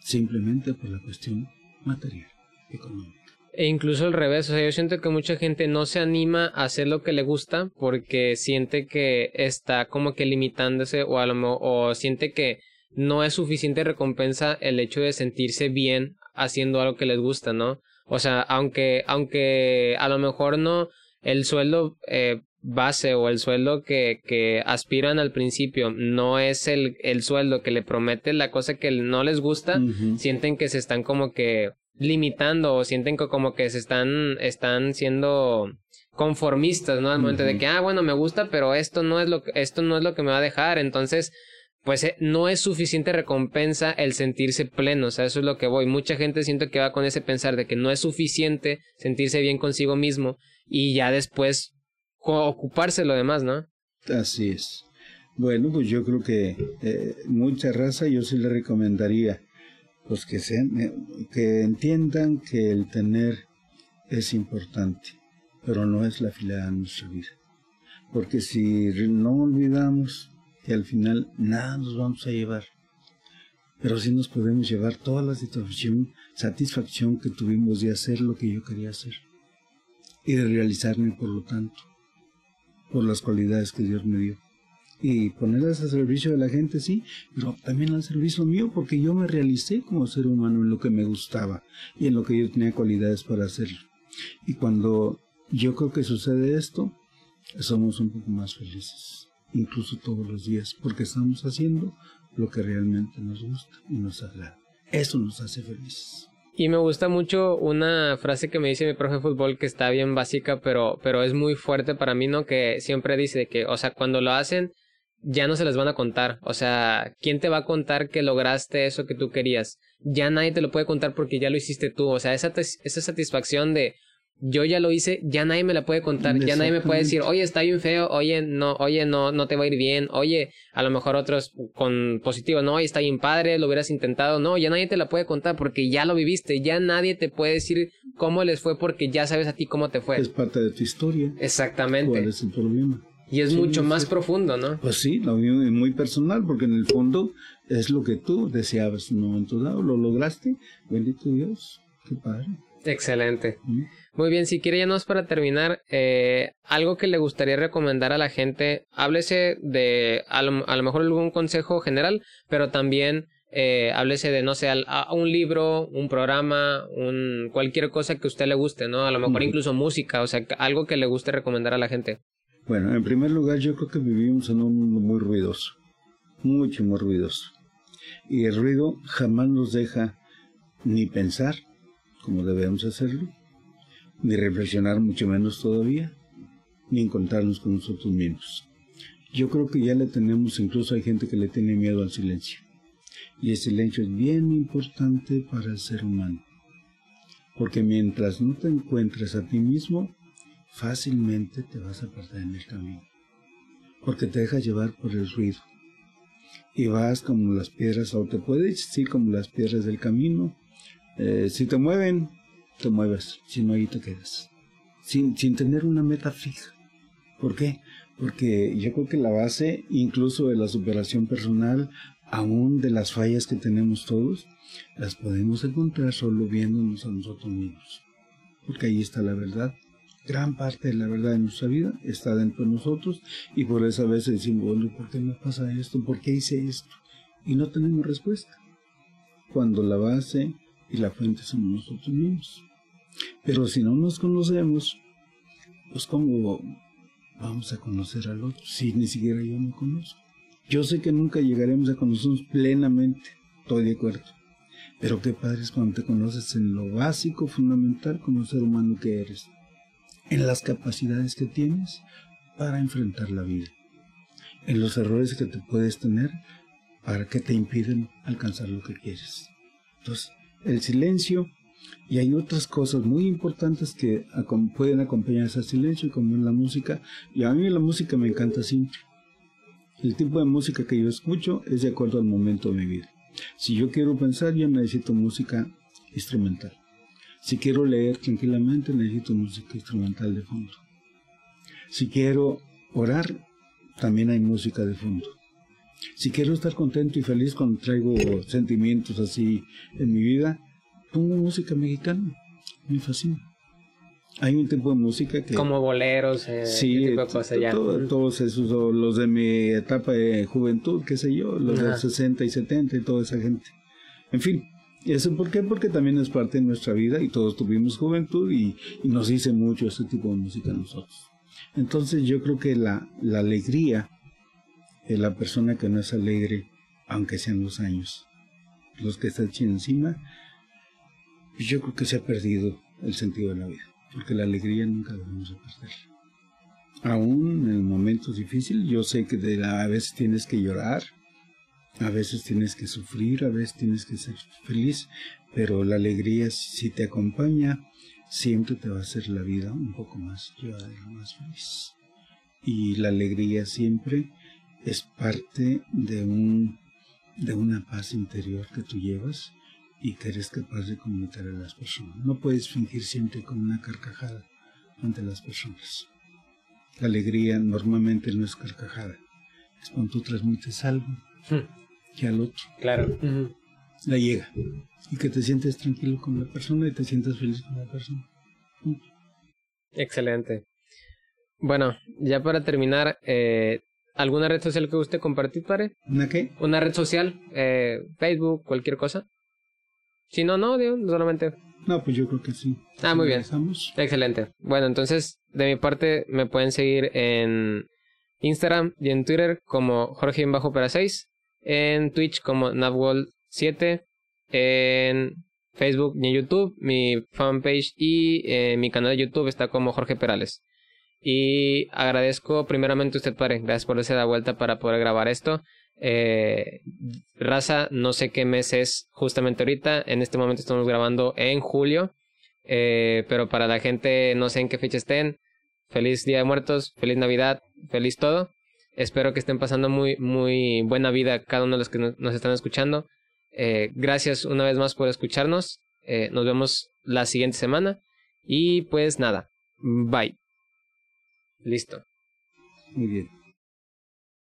simplemente por la cuestión material, económica. E incluso al revés, o sea, yo siento que mucha gente no se anima a hacer lo que le gusta porque siente que está como que limitándose o a lo o siente que no es suficiente recompensa el hecho de sentirse bien haciendo algo que les gusta, ¿no? O sea, aunque, aunque a lo mejor no el sueldo eh, base o el sueldo que, que aspiran al principio no es el, el sueldo que le promete la cosa que no les gusta, sienten que se están como que limitando o sienten que como que se están, están siendo conformistas, ¿no? Al momento de que, ah, bueno, me gusta, pero esto no es lo que, esto no es lo que me va a dejar, entonces pues eh, no es suficiente recompensa el sentirse pleno, o sea, eso es lo que voy. Mucha gente siento que va con ese pensar de que no es suficiente sentirse bien consigo mismo y ya después ocuparse lo demás, ¿no? Así es. Bueno, pues yo creo que eh, mucha raza yo sí le recomendaría pues que sean, eh, que entiendan que el tener es importante, pero no es la fila de nuestra vida. Porque si no olvidamos que al final nada nos vamos a llevar. Pero sí nos podemos llevar toda la satisfacción, satisfacción que tuvimos de hacer lo que yo quería hacer y de realizarme por lo tanto, por las cualidades que Dios me dio. Y ponerlas al servicio de la gente, sí, pero también al servicio mío, porque yo me realicé como ser humano en lo que me gustaba y en lo que yo tenía cualidades para hacerlo. Y cuando yo creo que sucede esto, somos un poco más felices incluso todos los días, porque estamos haciendo lo que realmente nos gusta y nos agrada. Eso nos hace felices. Y me gusta mucho una frase que me dice mi profe de fútbol que está bien básica, pero, pero es muy fuerte para mí, ¿no? Que siempre dice que, o sea, cuando lo hacen, ya no se les van a contar. O sea, ¿quién te va a contar que lograste eso que tú querías? Ya nadie te lo puede contar porque ya lo hiciste tú. O sea, esa, esa satisfacción de, yo ya lo hice, ya nadie me la puede contar, ya nadie me puede decir, oye, está bien feo, oye, no, oye, no, no te va a ir bien, oye, a lo mejor otros con positivo, no, oye, está bien padre, lo hubieras intentado, no, ya nadie te la puede contar porque ya lo viviste, ya nadie te puede decir cómo les fue porque ya sabes a ti cómo te fue. Es parte de tu historia. Exactamente. ¿Cuál es el problema? Y es mucho más profundo, ¿no? Pues sí, lo mío es muy personal, porque en el fondo es lo que tú deseabas en un momento dado, lo lograste, bendito Dios, qué padre. Excelente. Muy bien, si quiere ya nos para terminar, eh, algo que le gustaría recomendar a la gente, háblese de a lo, mejor algún consejo general, pero también eh, háblese de, no sé, a, un libro, un programa, un, cualquier cosa que a usted le guste, ¿no? A lo mejor incluso música, o sea, algo que le guste recomendar a la gente. Bueno, en primer lugar yo creo que vivimos en un mundo muy ruidoso, mucho, muy ruidoso. Y el ruido jamás nos deja ni pensar como debemos hacerlo, ni reflexionar mucho menos todavía, ni encontrarnos con nosotros mismos. Yo creo que ya le tenemos, incluso hay gente que le tiene miedo al silencio. Y el silencio es bien importante para el ser humano. Porque mientras no te encuentres a ti mismo, fácilmente te vas a perder en el camino. Porque te dejas llevar por el ruido. Y vas como las piedras, o te puedes ir como las piedras del camino, eh, si te mueven, te mueves, si no ahí te quedas. Sin, sin tener una meta fija. ¿Por qué? Porque yo creo que la base, incluso de la superación personal, aún de las fallas que tenemos todos, las podemos encontrar solo viéndonos a nosotros mismos. Porque ahí está la verdad. Gran parte de la verdad de nuestra vida está dentro de nosotros y por eso a veces decimos, bueno, ¿por qué me pasa esto? ¿Por qué hice esto? Y no tenemos respuesta. Cuando la base y la fuente somos nosotros mismos. Pero si no nos conocemos, pues ¿cómo vamos a conocer al otro si ni siquiera yo me conozco? Yo sé que nunca llegaremos a conocernos plenamente, estoy de acuerdo. Pero qué padre es cuando te conoces en lo básico, fundamental como ser humano que eres, en las capacidades que tienes para enfrentar la vida, en los errores que te puedes tener para que te impiden alcanzar lo que quieres. Entonces, el silencio y hay otras cosas muy importantes que pueden acompañar ese silencio, como en la música. Y a mí la música me encanta siempre. El tipo de música que yo escucho es de acuerdo al momento de mi vida. Si yo quiero pensar, yo necesito música instrumental. Si quiero leer tranquilamente, necesito música instrumental de fondo. Si quiero orar, también hay música de fondo. Si quiero estar contento y feliz cuando traigo sentimientos así en mi vida, pongo música mexicana. Me fascina. Hay un tipo de música que... Como boleros, eh, sí, tipo de todos esos, los de mi etapa de juventud, qué sé yo, los de 60 y 70 y toda esa gente. En fin, ¿eso por qué? Porque también es parte de nuestra vida y todos tuvimos juventud y, nos dice mucho ese tipo de música a nosotros. Entonces yo creo que la, la alegría la persona que no es alegre, aunque sean los años, los que están encima, yo creo que se ha perdido el sentido de la vida, porque la alegría nunca debemos de perderla. Aún en momentos difíciles, yo sé que a veces tienes que llorar, a veces tienes que sufrir, a veces tienes que ser feliz, pero la alegría si te acompaña, siempre te va a hacer la vida un poco más llevadera, más feliz. Y la alegría siempre es parte de, un, de una paz interior que tú llevas y que eres capaz de comunicar a las personas. No puedes fingir siempre con una carcajada ante las personas. La alegría normalmente no es carcajada, es cuando tú transmites algo hmm. que al otro claro. la llega y que te sientes tranquilo con la persona y te sientes feliz con la persona. Excelente. Bueno, ya para terminar, eh, ¿Alguna red social que usted compartir, pare? ¿Una qué? Una red social, eh, Facebook, cualquier cosa. Si no, no, digo, solamente. No, pues yo creo que sí. Ah, muy bien. Excelente. Bueno, entonces, de mi parte, me pueden seguir en Instagram y en Twitter como Jorge Bajo para 6. en Twitch como Navwall7, en Facebook y en YouTube, mi fanpage y eh, mi canal de YouTube está como Jorge Perales. Y agradezco primeramente a usted, padre, gracias por darse la vuelta para poder grabar esto. Eh, raza, no sé qué mes es justamente ahorita, en este momento estamos grabando en julio, eh, pero para la gente no sé en qué fecha estén, feliz Día de Muertos, feliz Navidad, feliz todo. Espero que estén pasando muy, muy buena vida cada uno de los que nos están escuchando. Eh, gracias una vez más por escucharnos. Nos vemos la siguiente semana. Y pues nada, bye. Listo. Muy bien.